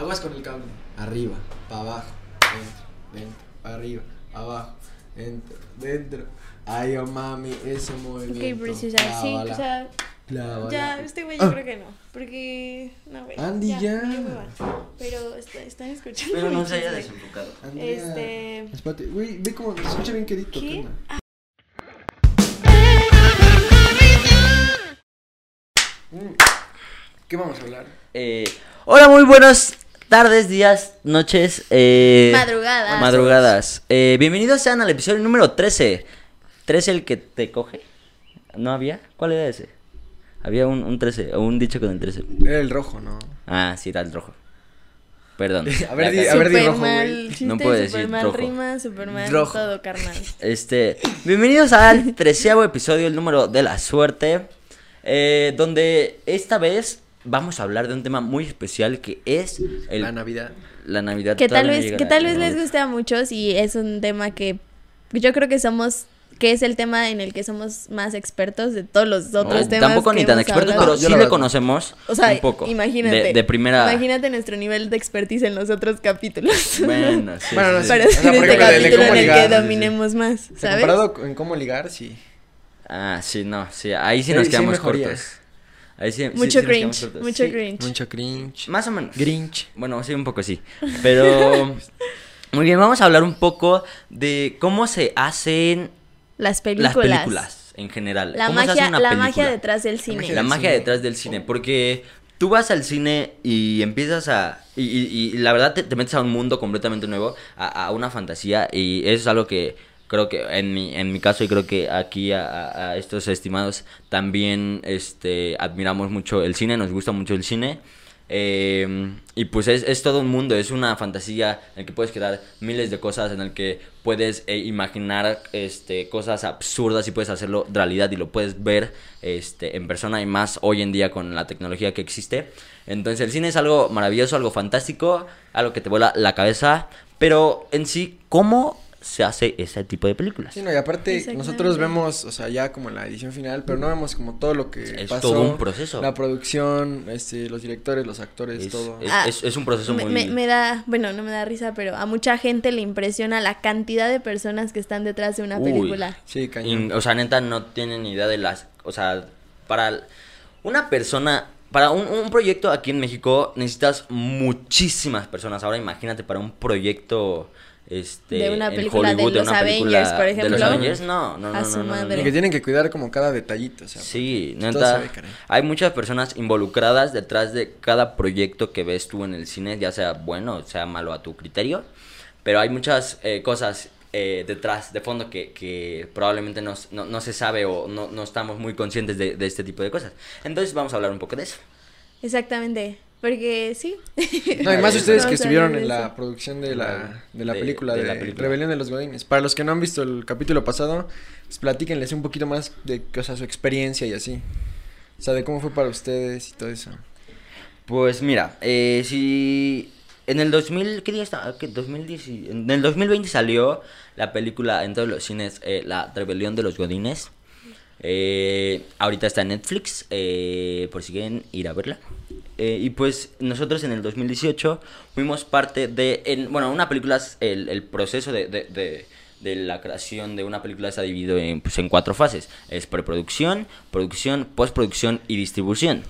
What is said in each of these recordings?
Aguas con el cable. Arriba, para abajo, dentro, dentro, para arriba, abajo, dentro, dentro. Ay, oh mami, ese movimiento. Ok, preciosa, sí, o sea, clávala. ya, este güey yo Ah. creo que no, porque, no, güey. Andy, ya. Pero está- están escuchando Pero no se haya desenfocado. Andrea, Este- Espérate, güey, ve cómo se escucha bien quedito. ¿Qué? onda? Mm, ¿Qué vamos a hablar? Eh, hola, muy buenas tardes, días, noches. Eh, Madrugadas. Madrugadas. Eh, bienvenidos sean al episodio número 13. ¿13 el que te coge? ¿No había? ¿Cuál era ese? Había un, un 13, o un dicho con el 13. Era el rojo, ¿no? Ah, sí, era el rojo. Perdón. A ver, di- a ver, di Súper rojo, mal güey. No puede súper decir mal rojo. rima, súper mal Rojo. todo, carnal. Este, bienvenidos al treceavo episodio, el número de la suerte, eh, donde esta vez vamos a hablar de un tema muy especial que es el- La Navidad. la Navidad. Que tal vez, que tal vez les guste a muchos y es un tema que yo creo que somos, que es el tema en el que somos más expertos de todos los otros No, temas. Tampoco que ni tan expertos, hablado. pero Yo sí le conocemos O sea, un poco. imagínate. De, de primera. Imagínate nuestro nivel de expertise en los otros capítulos. Bueno, sí, Bueno, sí, no sí. sé. Para O sea, este capítulo en el ligar, que sí, sí. dominemos más, comparado con cómo ligar, sí. Ah, sí, no, sí, ahí sí nos sí quedamos cortos. Ahí sí, sí- Mucho sí cringe, mucho Sí, cringe. Mucho cringe. Más o menos. Grinch. Bueno, sí, un poco sí. Pero. Muy bien, vamos a hablar un poco de cómo se hacen Las películas. las películas en general. La ¿Cómo se hace magia, una la película? magia detrás del cine. magia La del magia cine. detrás del cine, porque tú vas al cine y empiezas a... Y, y- y la verdad te, te metes a un mundo completamente nuevo, a, a una fantasía, y eso es algo que creo que en mi, en mi caso y creo que aquí a, a- estos estimados también este, admiramos mucho el cine, nos gusta mucho el cine. eh, y pues es, es todo un mundo, es una fantasía en el que puedes crear miles de cosas, en el que puedes eh, imaginar este, cosas absurdas y puedes hacerlo realidad y lo puedes ver este, en persona y más hoy en día con la tecnología que existe. Entonces el cine es algo maravilloso, algo fantástico, algo que te vuela la cabeza, pero en sí, ¿cómo se hace ese tipo de películas? Sí, no, y aparte nosotros vemos, o sea, ya como la edición final, pero no vemos como todo lo que Es pasó. todo un proceso. La producción, este, los directores, los actores, Es, todo. es- Ah, es- es un proceso me, muy... me- me da, bueno, no me da risa, pero a mucha gente le impresiona la cantidad de personas que están detrás de una Uy. película. Sí, cañón. Y, o sea, neta, no tienen ni idea de las... O sea, para una persona... Para un, un proyecto aquí en México necesitas muchísimas personas. Ahora imagínate para un proyecto... Este, De una en película de Hollywood, los una película Avengers, por De los ejemplo. Avengers, no, no, no, A no, su no, no, no. madre. Y que tienen que cuidar como cada detallito, o sea. Sí, neta. se ve, caray. hay muchas personas involucradas detrás de cada proyecto que ves tú en el cine, ya sea bueno o sea malo a tu criterio. Pero hay muchas eh, cosas eh, detrás, de fondo, que, que probablemente no, no, no se sabe o no, no estamos muy conscientes de, de este tipo de cosas. Entonces vamos a hablar un poco de eso. Exactamente, porque sí. No, y más ustedes que estuvieron en la producción de la, de la De- película de de, la película. Rebelión de los Godines. Para los que no han visto el capítulo pasado, pues platíquenles un poquito más de, o sea, su experiencia y así. O sea, de cómo fue para ustedes y todo eso. Pues mira, eh, si en el 2000, ¿qué día está? ¿Qué? 2010, y- en el 2020 salió la película en todos los cines, eh, La Rebelión de los Godines. Eh, ahorita está en Netflix, eh, por si quieren ir a verla. Eh, y pues nosotros en el 2018 fuimos parte de, en, bueno, una película, el, el proceso de, de, de- de la creación de una película está dividido en, pues, en cuatro fases. Es preproducción, producción, postproducción y distribución.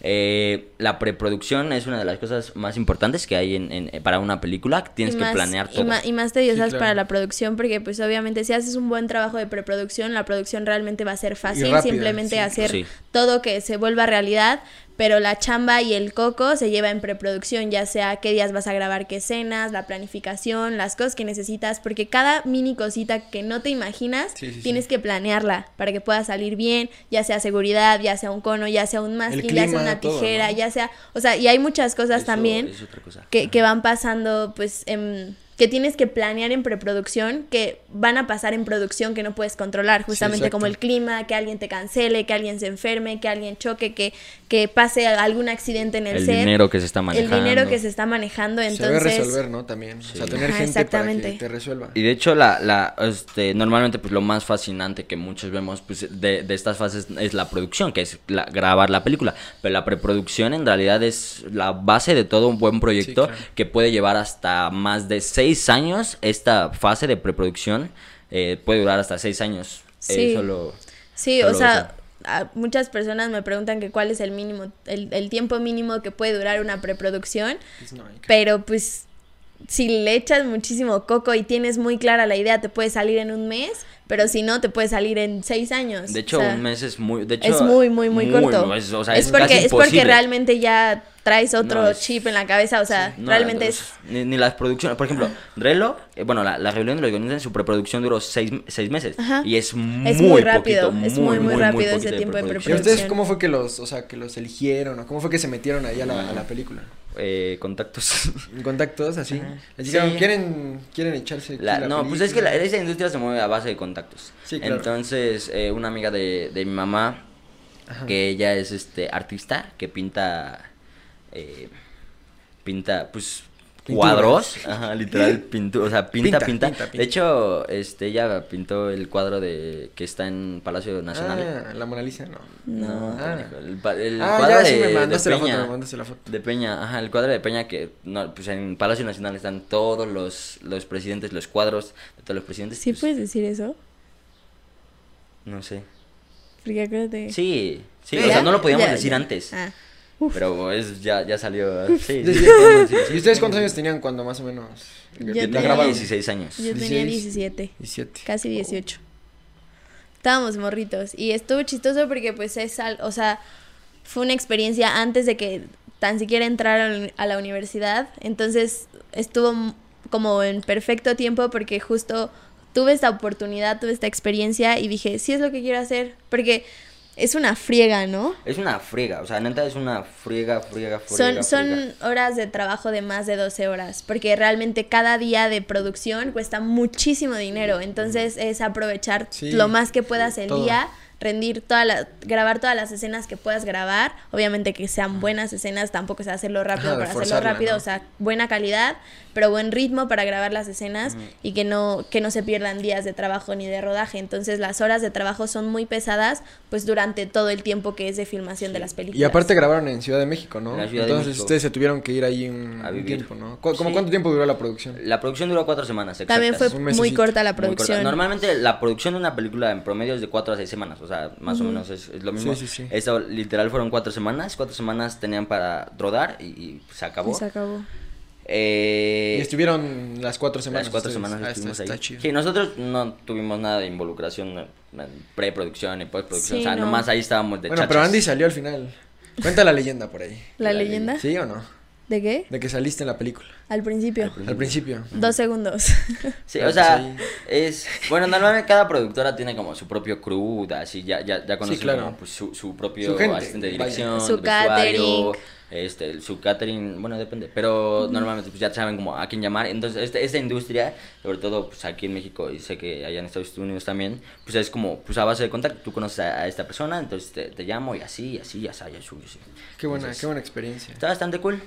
Eh, la preproducción es una de las cosas más importantes que hay en, en- para una película. Tienes que planear y todo. Y, más tediosas Sí, claro. para la producción, porque pues obviamente si haces un buen trabajo de preproducción, la producción realmente va a ser fácil, rápida, simplemente sí. hacer Sí. todo que se vuelva realidad, pero la chamba y el coco se lleva en preproducción, ya sea qué días vas a grabar, qué escenas, la planificación, las cosas que necesitas, porque cada mini cosita que no te imaginas, Sí, sí, sí. tienes que planearla para que pueda salir bien, ya sea seguridad, ya sea un cono, ya sea un mástil, ya sea una todo, tijera, ¿no? ya sea, o sea, y hay muchas cosas Eso también cosa. que, que van pasando pues en, que tienes que planear en preproducción, que van a pasar en producción que no puedes controlar, justamente como el clima, que alguien te cancele, que alguien se enferme, que alguien choque, que, que pase algún accidente en el, El set. dinero que se está El manejando. dinero que se está manejando, Se entonces... debe resolver, ¿no? También. O sea, Sí. tener Ajá, gente para que te resuelva. Y de hecho, la, la, este, normalmente, pues lo más fascinante que muchos vemos pues, de, de estas fases es la producción, que es la- grabar la película. Pero la preproducción en realidad es la base de todo un buen proyecto claro. que puede llevar hasta más de seis años. Esta fase de preproducción eh, puede durar hasta seis años. Eh, Sí. solo- Sí, solo o sea, a- muchas personas me preguntan que cuál es el mínimo, el, el tiempo mínimo que puede durar una preproducción, pero pues si le echas muchísimo coco y tienes muy clara la idea, te puede salir en un mes, pero si no, te puede salir en seis años. De hecho, O sea, un mes es muy... De hecho, es muy, muy, muy corto. es, o sea, es, es porque, casi es porque realmente ya traes otro No, es- chip en la cabeza, o sea, No, realmente es... Ni, ni las producciones. Por ejemplo, Relo, eh, bueno, la, la rebelión de los guionistas en su preproducción duró seis, seis meses. Ajá. Y es muy, Es muy rápido, poquito, es muy, muy rápido ese tiempo de ¿Y preproducción. ustedes cómo fue que los, o sea, que los eligieron o cómo fue que se metieron ahí a la, a la película? Eh, contactos. ¿En contactos así? Ajá. Les dijeron, Sí. ¿quieren, ¿quieren echarse aquí La- la no, pues es que la- esa industria se mueve a base de contactos. Sí, claro. Entonces, eh, una amiga de, de mi mamá, Ajá. que ella es este artista, que pinta, eh, pinta, pues, Pinturas. cuadros, ajá, literal, pintu o sea, pinta, Pinta, pinta, pinta, pinta. De hecho, este, ella pintó el cuadro de que está en Palacio Nacional. Ah, la Mona Lisa, no. No, Ah. el, Ah, cuadro ya, sí, de, me de mandaste la foto, Peña. me mandaste la foto. De Peña, ajá, el cuadro de Peña que no, pues en Palacio Nacional están todos los, los presidentes, los cuadros de todos los presidentes. ¿Sí pues, puedes decir eso? No sé. Porque acuérdate... Sí, sí, ¿Ya? o sea, no lo podíamos Ya, decir ya. antes. Ah. Pero es, ya, ya salió. Sí. ¿Y ustedes cuántos años tenían cuando más o menos Yo la tenía grabaron? 16 años. Yo tenía 16. 17. 17. Casi 18. Estábamos morritos. Y estuvo chistoso porque pues es, al- o sea, fue una experiencia antes de que tan siquiera entrar a la- universidad. Entonces estuvo como en perfecto tiempo porque justo tuve esta oportunidad, tuve esta experiencia y dije, sí es lo que quiero hacer. Porque es una friega, ¿no? Es una friega, o sea, neta es una friega, friega, Son, friega. son friega. horas de trabajo de más de 12 horas, porque realmente cada día de producción cuesta muchísimo dinero, entonces es aprovechar Sí, lo más que puedas el todo. día, rendir toda la, grabar todas las escenas que puedas grabar, obviamente que sean buenas escenas, tampoco se hacerlo rápido Ajá, para hacerlo rápido, ¿no? o sea, buena calidad, pero buen ritmo para grabar las escenas y que no, que no se pierdan días de trabajo ni de rodaje, entonces las horas de trabajo son muy pesadas, pues durante todo el tiempo que es de filmación de las películas. Y aparte grabaron en Ciudad de México, ¿no? En la Ciudad de Entonces México. ustedes se tuvieron que ir ahí un, A un tiempo, ¿no? ¿Cu- ¿Cómo Sí. cuánto tiempo duró la producción? La producción duró cuatro semanas, También fue exactas. Muy corta la Muy corta. producción. Normalmente la producción de una película en promedio es de 4 a 6 semanas, o sea, más o menos es, es lo mismo. Sí, sí, sí. Eso literal fueron 4 semanas, 4 semanas tenían para rodar y, y se acabó. Y se acabó. Eh, y estuvieron las cuatro semanas. las 4 ustedes. semanas Ah, estuvimos está, ahí. está chido. Sí, nosotros no tuvimos nada de involucración en preproducción y postproducción, Sí, o sea, no. nomás ahí estábamos de Bueno, pero chachas. Andy salió al final. Cuenta la leyenda por ahí. ¿La La leyenda? ¿Sí o no? ¿De qué? De que saliste en la película. Al principio. Al principio. Dos segundos. Sí, o sea, sí. es... Bueno, normalmente cada productora tiene como su propio crew, así, ya, ya, ya conocen claro. como pues, su, su propio Su gente, asistente de vaya. dirección, Su catering. Este, el- su catering, bueno, depende, pero normalmente pues ya saben como a quién llamar, entonces este, esta industria, sobre todo pues aquí en México y sé que allá en Estados Unidos también, pues es como pues a base de contacto, tú conoces a, a esta persona, entonces te, te llamo y así, y así, y así, y así, así. Qué buena, Entonces, qué buena experiencia. Está bastante cool.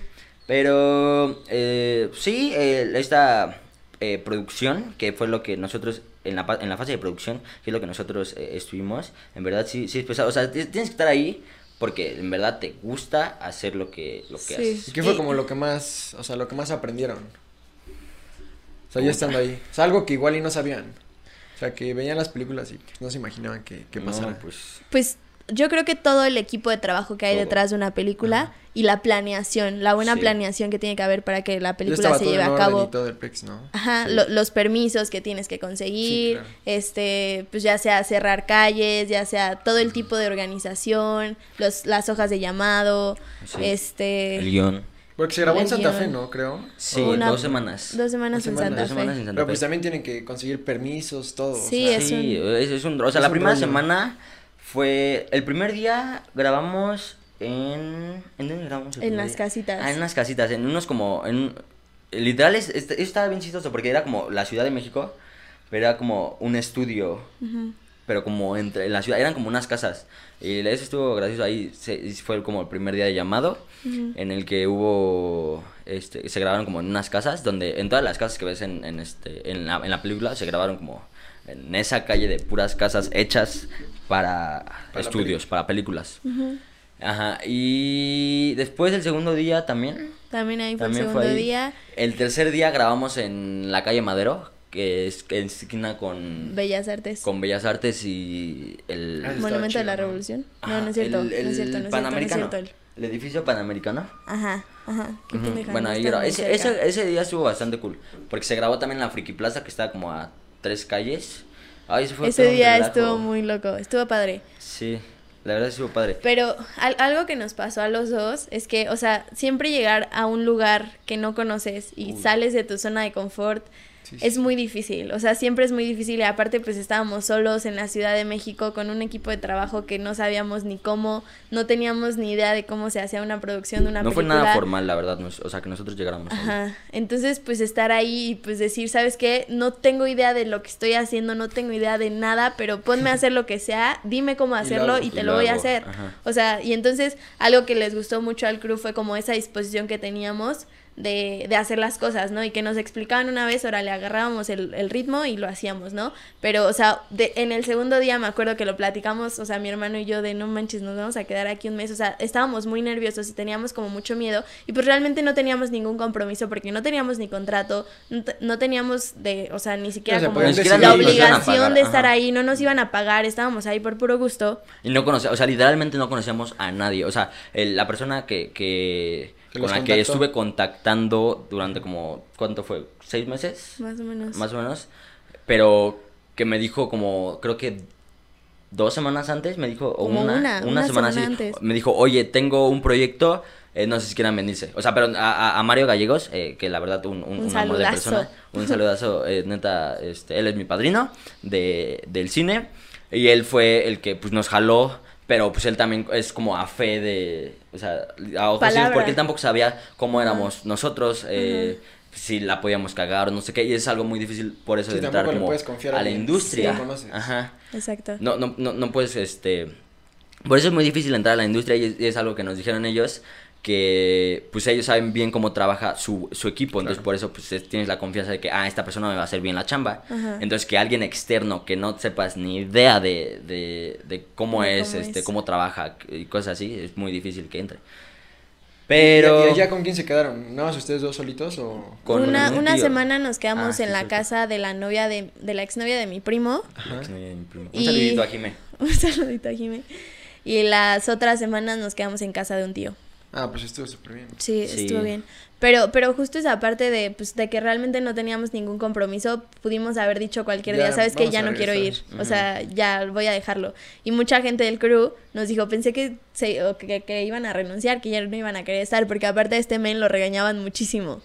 Pero eh, sí, eh, esta eh, producción, que fue lo que nosotros, en la, en la fase de producción, que es lo que nosotros eh, estuvimos, en verdad sí, sí es pesado. O sea, ti- tienes que estar ahí porque en verdad te gusta hacer lo que, lo que Sí. haces. ¿Y qué fue Y- como lo que más, o sea, lo que más aprendieron? O sea, ya estando ahí. O sea, algo que igual y no sabían. O sea, que veían las películas y no se imaginaban que, que No, pasara. pues, Pues yo creo que todo el equipo de trabajo que hay Todo. detrás de una película y la planeación, la buena Sí. planeación que tiene que haber para que la película se todo lleve en a cabo. y todo el pex, ¿no? Ajá, Sí. lo- los permisos que tienes que conseguir, claro. este, pues ya sea cerrar calles, ya sea todo el tipo de organización, los, las hojas de llamado, Sí. este, el guion. Porque se grabó en Santa. Fe, ¿no? Creo. Sí, Una- dos semanas. dos semanas en Santa dos Fe. semanas en Santa Pero pues también tienen que conseguir permisos, todo. o Sí, sea, es Sí, un- es, es un... O sea, es la primera rollo. semana fue... El primer día grabamos en... ¿En dónde grabamos? el En las día? casitas. Ah, en unas casitas, en unos como... En, literal, es, es- estaba bien chistoso porque era como la Ciudad de México, pero era como un estudio, pero como entre en la ciudad, eran como unas casas. Y eso estuvo gracioso ahí, se- fue como el primer día de llamado, en el que hubo, este, se grabaron como en unas casas, donde en todas las casas que ves en, en este, en la, en la película, se grabaron como en esa calle de puras casas hechas para, Para estudios, para películas. Ajá, y después del segundo día también. También ahí fue el También segundo fue día. El tercer día grabamos en la calle Madero, que es en esquina con, Bellas Artes. con Bellas Artes y el, Ah, estaba Monumento de chido, la ¿no? Revolución. No, no es cierto. el- no es cierto, no es el cierto, no es cierto. el- El edificio Panamericano. Ajá, ajá. Ujú, pendeja, Bueno, no ahí grabó. Ese, ese, ese día estuvo bastante cool. Porque se grabó también en la Friki Plaza, que está como a tres calles. Ay, ese fue día estuvo muy loco, estuvo padre. Sí, la verdad estuvo padre. Pero al- algo que nos pasó a los dos es que, o sea, siempre llegar a un lugar que no conoces y Uy. sales de tu zona de confort Sí, es muy difícil. O sea, siempre es muy difícil y aparte pues estábamos solos en la Ciudad de México con un equipo de trabajo que no sabíamos ni cómo, no teníamos ni idea de cómo se hacía una producción de una no fue película. nada formal, la verdad. o sea, que nosotros llegáramos. Ajá. Entonces, pues estar ahí y pues decir, ¿sabes qué? No tengo idea de lo que estoy haciendo, no tengo idea de nada, pero ponme a hacer lo que sea, dime cómo hacerlo y te Y lo lo voy a hacer. ajá. O sea, y entonces algo que les gustó mucho al crew fue como esa disposición que teníamos de, de hacer las cosas, ¿no? Y que nos explicaban una vez, ahora le agarrábamos el, el ritmo y lo hacíamos, ¿no? Pero, o sea, de, en el segundo día me acuerdo que lo platicamos, o sea, mi hermano y yo de no manches, nos vamos a quedar aquí un mes, o sea, estábamos muy nerviosos y teníamos como mucho miedo y pues realmente no teníamos ningún compromiso porque no teníamos ni contrato, no, te- no teníamos de, o sea, ni siquiera como podían Ni siquiera la decidir. nos iban a obligación pagar, de estar ajá. ahí, no nos iban a pagar, estábamos ahí por puro gusto. Y no conocíamos, o sea, literalmente no conocíamos a nadie. O sea, el- la persona que Que con la que contactó. estuve contactando durante como, ¿cuánto fue? ¿Seis meses? Más o menos. Más o menos. Pero que me dijo como, creo que dos semanas antes, me dijo, o una, una, una, una semana, semana así, antes. me dijo, oye, tengo un proyecto, eh, no sé si quieran venirse. O sea, pero a, a- Mario Gallegos, eh, que la verdad, un, un, Un un amor de persona, un saludazo, eh, neta, este, él es mi padrino de, del cine, y él fue el que, pues, nos jaló, pero, pues, él también es como a fe de, o sea, a ojos porque él tampoco sabía cómo éramos nosotros, eh, si la podíamos cagar o no sé qué, y es algo muy difícil por eso Sí, de entrar como puedes confiar a a la industria. conoces. Ajá. Exacto. No, no, no, no puedes, este... Por eso es muy difícil entrar a la industria y es, y es algo que nos dijeron ellos, que pues ellos saben bien cómo trabaja su, su equipo, entonces Claro. por eso pues es- tienes la confianza de que, ah, esta persona me va a hacer bien la chamba. Ajá. Entonces que alguien externo que no sepas ni idea de, de, de cómo De es, cómo este, es. cómo trabaja y cosas así, es muy difícil que entre. ¿Y, Pero... y allá con quién se quedaron? ¿Nada más ustedes dos solitos o...? con una un una semana nos quedamos Ah, sí, en la casa de la novia de, de la exnovia de mi primo. Ajá. Un Y- saludito a Jimé. Un saludito a Jimé. Y las otras semanas nos quedamos en casa de un tío. Ah, pues estuvo súper bien. Sí, Sí. estuvo bien. Pero, pero justo esa parte de, pues, de que realmente no teníamos ningún compromiso, pudimos haber dicho cualquier Ya, día, sabes que ya no quiero ir, regresar". o sea, ya voy a dejarlo. Y mucha gente del crew nos dijo, pensé que, se, o que, que iban a renunciar, que ya no iban a querer estar, porque aparte de este men lo regañaban muchísimo.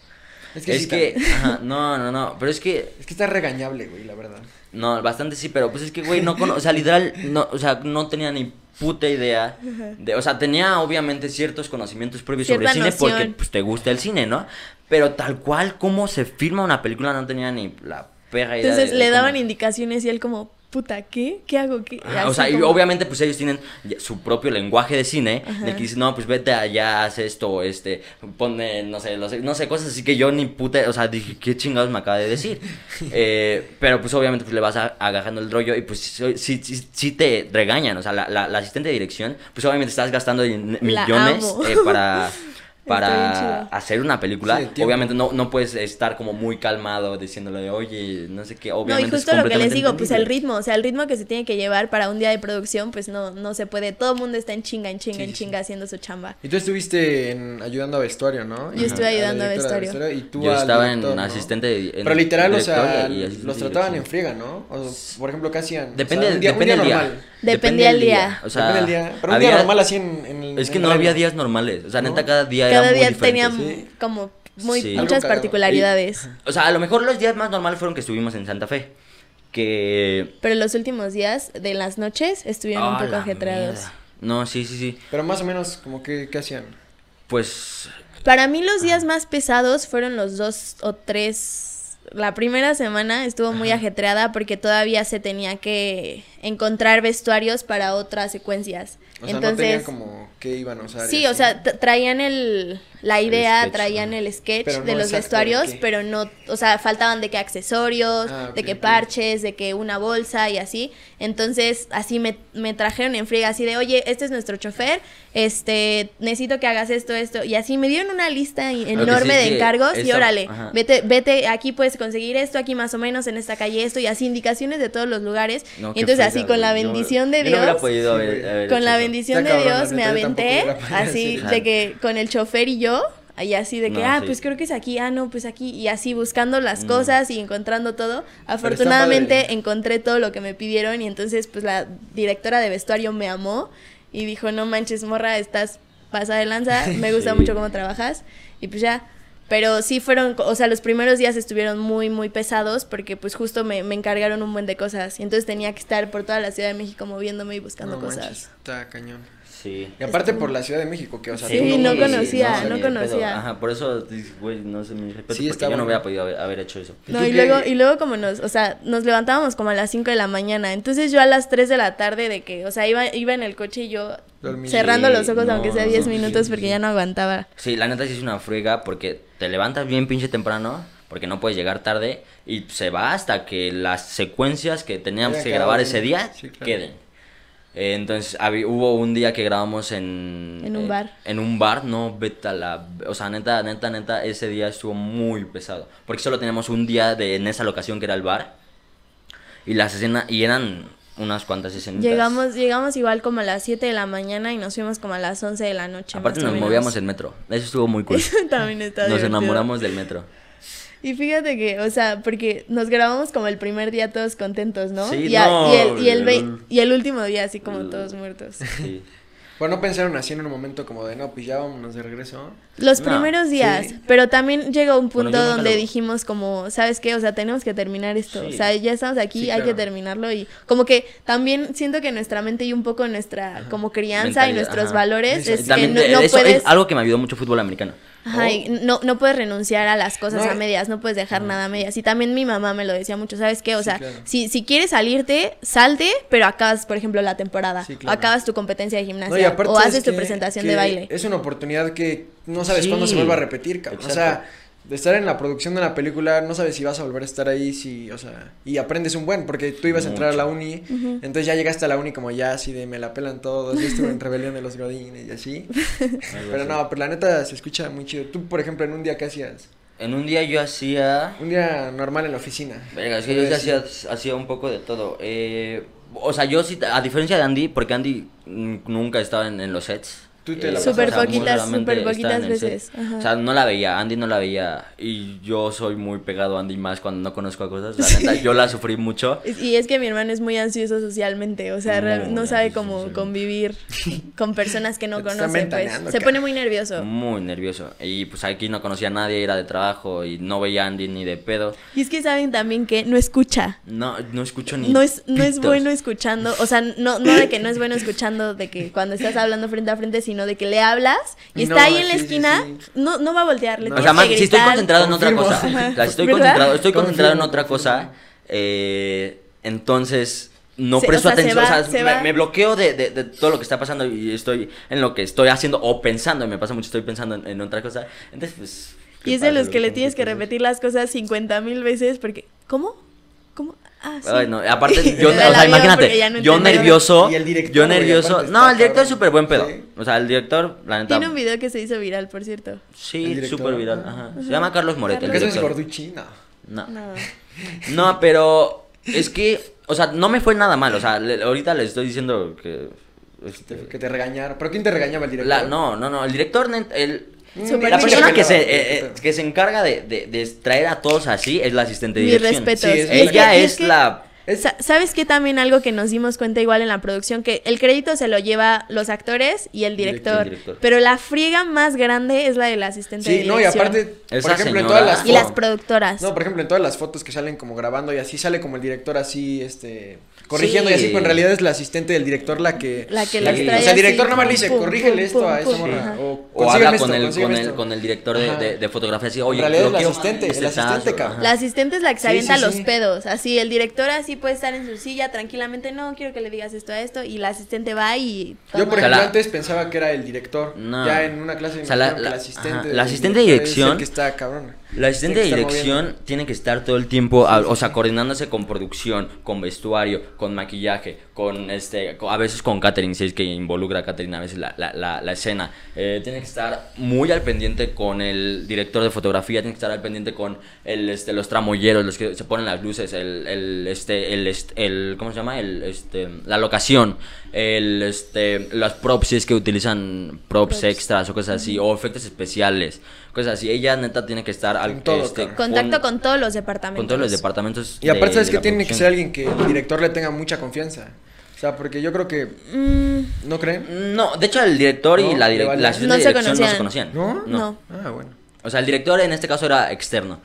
Es que, Es sí, que, está- ajá, no, no, no, pero es que es que está regañable, güey, la verdad. No, bastante sí, pero pues es que, güey, no cono o sea, literal, no, o sea, no tenía ni puta idea de, o sea, tenía obviamente ciertos conocimientos previos sobre Cierta cine noción. porque pues te gusta el cine, ¿no? Pero tal cual cómo se filma una película no tenía ni la perra idea Entonces de- de le cómo- daban indicaciones y él como, puta, ¿qué? ¿Qué hago? ¿Qué? Ajá, o sea, y obviamente pues ellos tienen su propio lenguaje de cine, Ajá. de que dicen, no, pues vete allá, haz esto, este, pone, no sé, lo sé- no sé, cosas así que yo ni puta, o sea, dije, ¿qué chingados me acaba de decir? Eh, pero pues obviamente pues le vas a- agarrando el rollo y pues sí, sí, sí- sí te regañan, o sea, la, la, la asistente de dirección, pues obviamente estás gastando millones eh, para... Para hacer una película, Sí, obviamente no, no puedes estar como muy calmado diciéndole, de, oye, no sé qué, No, y obviamente es justo lo que les digo, pues el entendible". ritmo, o sea, el ritmo que se tiene que llevar para un día de producción, pues no, no se puede. Todo el mundo está en chinga, en chinga, Sí, en sí, chinga haciendo su chamba. Y tú estuviste en, ayudando a vestuario, ¿no? Yo estuve ayudando a vestuario. Y tú Yo estaba director, en ¿no? asistente de- en Pero literal, o sea, los trataban en friega, ¿no? O, por ejemplo, ¿qué hacían? Depende, o sea, un día, un depende día del día. Dependía del día. O sea, Depende del día. Pero un había- día normal así en, en el- Es que en no el había días normales. O sea, ¿No? neta, cada día Cada era muy día diferente. tenían sí. como muy, Sí. Algo muchas particularidades. O sea, a lo mejor los días más normales fueron que estuvimos en Santa Fe. Que. Pero los últimos días de las noches estuvieron un ¡Ah, poco ajetreados. mierda! No, sí, sí, sí. Pero más o menos, como que, ¿qué hacían? Pues. Para mí los días más pesados fueron los dos o tres. La primera semana estuvo muy ajetreada porque todavía se tenía que encontrar vestuarios para otras secuencias. O sea, no Entonces, tenían como qué iban a usar. sí, o sea, traían el la El idea, sketch, traían ajá. el sketch Pero de no los de vestuarios, qué. pero no, o sea, faltaban de que accesorios, Ah, de ok, que parches, de que una bolsa y así. Entonces, así me, me trajeron en friega, así de, oye, este es nuestro chofer, este, necesito que hagas esto, esto. Y así me dieron una lista enorme sí de encargos y órale, ajá. vete, vete, aquí puedes conseguir esto, aquí más o menos, en esta calle esto, y así indicaciones de todos los lugares. No, y entonces así con la bendición de Dios. Con la bendición de Dios me aventé así de que con el chofer y yo, y así de que, No, ah, sí. pues creo que es aquí, ah, no, pues aquí, y así buscando las Mm. cosas y encontrando todo. Afortunadamente encontré todo lo que me pidieron y entonces pues la directora de vestuario me amó y dijo, no manches, morra, estás pasada de lanza, me gusta Sí. mucho cómo trabajas y pues ya. Pero sí fueron, o sea, los primeros días estuvieron muy, muy pesados porque pues justo me, me encargaron un buen de cosas y entonces tenía que estar por toda la Ciudad de México moviéndome y buscando No cosas. manches, Está cañón. Sí. Y aparte por la Ciudad de México, que o sea, Sí, tú no conoces, conocía, ¿no? no conocía. Ajá, por eso, güey, no sé mi respeto, Sí, porque está yo no hubiera podido haber, haber hecho eso. ¿Y No, y luego, y luego como nos, o sea, nos levantábamos como a las 5 de la mañana, entonces yo a las 3 de la tarde de que, o sea, iba, iba en el coche y yo Dormí. cerrando Sí, los ojos no, aunque sea no, 10 sí, minutos sí, porque sí. ya no aguantaba. Sí, la neta sí es una friega porque te levantas bien pinche temprano porque no puedes llegar tarde y se va hasta que las secuencias que teníamos que grabar ese día Sí, claro. queden. Eh, entonces hubo un día que grabamos en... En un eh, bar. En un bar, no, vete a la... O sea, neta, neta, neta, ese día estuvo muy pesado. Porque solo teníamos un día de, en esa locación que era el bar. Y las escenas... Y eran unas cuantas escenas. Llegamos, llegamos igual como a las 7 de la mañana y nos fuimos como a las 11 de la noche. Aparte nos movíamos en metro. Eso estuvo muy cool. Eso también está Nos divertido. enamoramos del metro. Y fíjate que, o sea, porque nos grabamos como el primer día todos contentos, ¿no? Sí, y, a- no, y, el, y, el el- y el último día así como todos muertos. Sí. Bueno, no pensaron así en un momento como de, no, pues ya vámonos de regreso. Los No, primeros días, sí. pero también llegó un punto donde lo- dijimos como, ¿sabes qué? O sea, tenemos que terminar esto. Sí. O sea, ya estamos aquí, Sí, hay que terminarlo y como que también siento que nuestra mente y un poco nuestra como crianza y nuestros ajá. valores Eso. es que no, de- no eso puedes es algo que me ayudó mucho fútbol americano. Ajá, y no, no puedes renunciar a las cosas No, a medias, no puedes dejar nada a medias. Y también mi mamá me lo decía mucho, ¿sabes qué? O Sí, sea, claro. si, si quieres salirte, salte, pero acabas, por ejemplo, la temporada. Sí, O claro. acabas tu competencia de gimnasia. o es haces tu presentación de baile. Es una oportunidad que no sabes Sí. cuándo se vuelva a repetir, cabrón. O sea, de estar en la producción de una película, no sabes si vas a volver a estar ahí, si, o sea, y aprendes un buen, porque tú ibas a entrar a la uni, entonces ya llegaste a la uni como ya así de me la pelan todos, yo estuve en Rebelión de los Godines y así. Pero no, pero la neta se escucha muy chido. Tú, por ejemplo, en un día, ¿qué hacías? En un día yo hacía... Un día normal en la oficina. Verga, es que yo hacía, hacía un poco de todo. Eh, o sea, yo sí, a diferencia de Andy, porque Andy nunca estaba en, en los sets. Tú te la Súper poquitas, súper poquitas veces, ajá. O sea, no la veía, Andy no la veía. Y yo soy muy pegado a Andy más cuando no conozco a cosas. La neta, yo la sufrí mucho. Y es que mi hermano es muy ansioso socialmente, o sea, Muy no sabe cómo convivir con personas que no conoce, pues. Se pone muy nervioso. Muy nervioso. Y pues aquí no conocía a nadie, era de trabajo y no veía a Andy ni de pedo. Y es que saben también que no escucha. No, no escucho ni. No es, no es bueno escuchando, o sea, no, no de que no es bueno escuchando de que cuando estás hablando frente a frente, sino de que le hablas y No, está ahí en la sí, esquina, sí. No, no va a voltear, le No. O sea, más, que si estoy concentrado en otra cosa. Ajá. O sea, si estoy ¿Verdad? concentrado, estoy concentrado en otra cosa. eh, entonces no Se- o presto sea, atención. va- o sea, se me, bloqueo de, de- de todo lo que está pasando y estoy en lo que estoy haciendo o pensando. Y me pasa mucho, estoy pensando en, en otra cosa. Entonces, pues. Y es de los que le tienes que repetir las cosas 50 mil veces porque, ¿cómo? ¿Cómo? Ah, sí. Ay, no, aparte, yo, o sea, imagínate, no yo nervioso, Y el director, yo nervioso, no, el director es súper buen pedo, Sí. o sea, el director, la neta, Tiene un video que se hizo viral, por cierto. El sí, súper viral, ajá. ajá, se llama Carlos Moret, el ¿Qué eso es. Gorducci? No. No. No. No, pero es que, o sea, no me fue nada mal, o sea, le- ahorita le estoy diciendo que... este, Que te regañaron. ¿Pero quién te regañaba el director? la- no, no, no, el director, el, Mm, la persona que se, eh, eh, que se encarga de, de, de traer a todos así es la asistente de Mis dirección. Sí, es es Ella es, que la ¿Sabes qué también algo que nos dimos cuenta igual en la producción? Que el crédito se lo lleva los actores y el director. El director. Pero la friega más grande es la del asistente de Sí, no, y dirección. aparte, por ejemplo, en todas las Y las fotos- productoras. No, por ejemplo, en todas las fotos que salen como grabando y así sale como el director así, este, corrigiendo y Sí. así, pero en realidad es la asistente del director la que... La que trae O sea, el director así, nada más le dice, pum, corrígele pum, esto pum, a esa pum, morra. O, O habla esto, con el, con, el, con el director de, de, de fotografía así, oye, realidad lo es quiero- asistente, el asistente, cabrón. La asistente es la que se Sí, avienta sí, los sí. pedos. Así, el director así puede estar en su silla tranquilamente. No, quiero que le digas esto a esto. Y la asistente va y. Yo, por toma. O sea, ejemplo, la- antes pensaba que era el director. No. Ya en una clase me O sea, la- asistente... ajá, la asistente de director es el dirección- que está cabrón. La asistente de dirección moviendo. tiene que estar todo el tiempo, a- o sea, coordinándose con producción, con vestuario, con maquillaje, con este, a veces con catering, si es que involucra a catering a veces la, la, la, la escena. Eh, tiene que estar muy al pendiente con el director de fotografía, tiene que estar al pendiente con el, este, los tramoyeros, los que se ponen las luces, el, el, este, el, este, el, ¿cómo se llama? El, este, la locación, el, este, los props, si es que utilizan props Props. extras o cosas así, o efectos especiales, cosas así. Ella neta tiene que estar al Con todo, este. Contacto con, todos los departamentos. con todos los departamentos. Y aparte de- sabes de que la tiene que ser alguien que el director le tenga mucha confianza. O sea, porque yo creo que... Mm, ¿No creen? No, de hecho el director y No, la, le direc- vale. la asistente No de se dirección no se conocían. ¿No? no. Ah, bueno. O sea, el director en este caso era externo.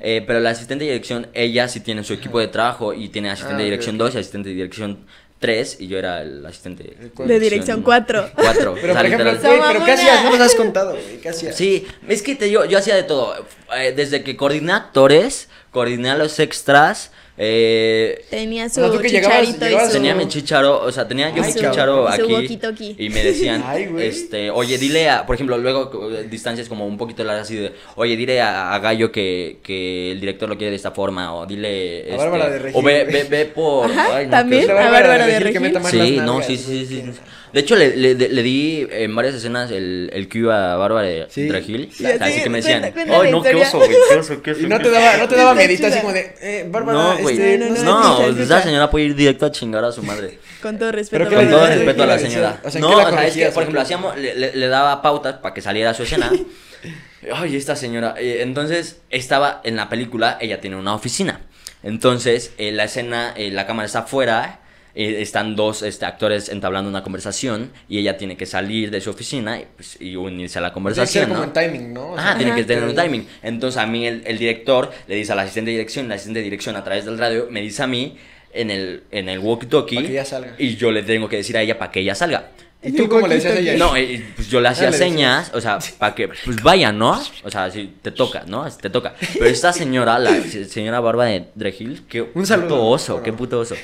Eh, pero la asistente de dirección, ella sí tiene su equipo de trabajo y tiene asistente Ah, de dirección ok. 2 y asistente de dirección 3 y yo era el asistente. De dirección cuatro. 4. Pero, por ejemplo, Esa güey, pero ¿qué hacías? No nos has contado, güey. ¿Qué hacías? Sí, es que te digo, yo hacía de todo. Eh, desde que coordiné actores, coordiné a los extras, eh, Tenía su No, tú que llegabas- chicharito llegabas- y su... Tenía mi chicharo, o sea, tenía yo Ay, mi chicharo aquí. Y me decían, Ay, este, oye, dile a, por ejemplo, luego eh, distancias como un poquito largas así de, oye, dile a, a Gallo que, que el director lo quiere de esta forma, o dile, A este, Bárbara de Regil, o ve, ve, ve por, Ajá, ay, no, también. oso. A Bárbara Bárbara de Regil que Regil. Sí, no, sí, sí, que- sí. De hecho, le, le, le di en varias escenas el, el cue a Bárbara de Sí. Regil. Y así, así que me decían, ay, no, qué historia". oso, güey, qué oso, qué oso. Y no te oso". daba, no te daba Está miedito así como de, eh, Bárbara, No, güey. este, No, no, no, No, chica, esa señora puede ir directo a chingar a su madre. Con todo respeto. Pero Con todo respeto a la señora. o sea, ¿en no, o sea, es que, por ejemplo, hacíamos, le, le- le daba pautas para que saliera su escena. Ay, esta señora. eh, entonces, estaba en la película, ella tiene una oficina. Entonces, eh, la escena, eh, la cámara está afuera. Eh, están dos este, actores entablando una conversación y ella tiene que salir de su oficina y, pues, y unirse a la Tiene que ser conversación. como ¿no? en timing, ¿no? O Ah, sea, tiene que tener un timing. Entonces a mí el, el director le dice al asistente de dirección, el asistente de dirección a través del radio me dice a mí en el, en el walkie-talkie. Pa' que ella salga. Y yo le tengo que decir a ella para que ella salga. ¿Y tú cómo le decías a ella? No, eh, pues yo le hacía señas, o sea, para que, pues vaya, ¿no? O sea, si te toca, ¿no? Si te toca. Pero esta señora, la se- señora Barba de Regil, qué Un saludo. puto oso, qué puto oso.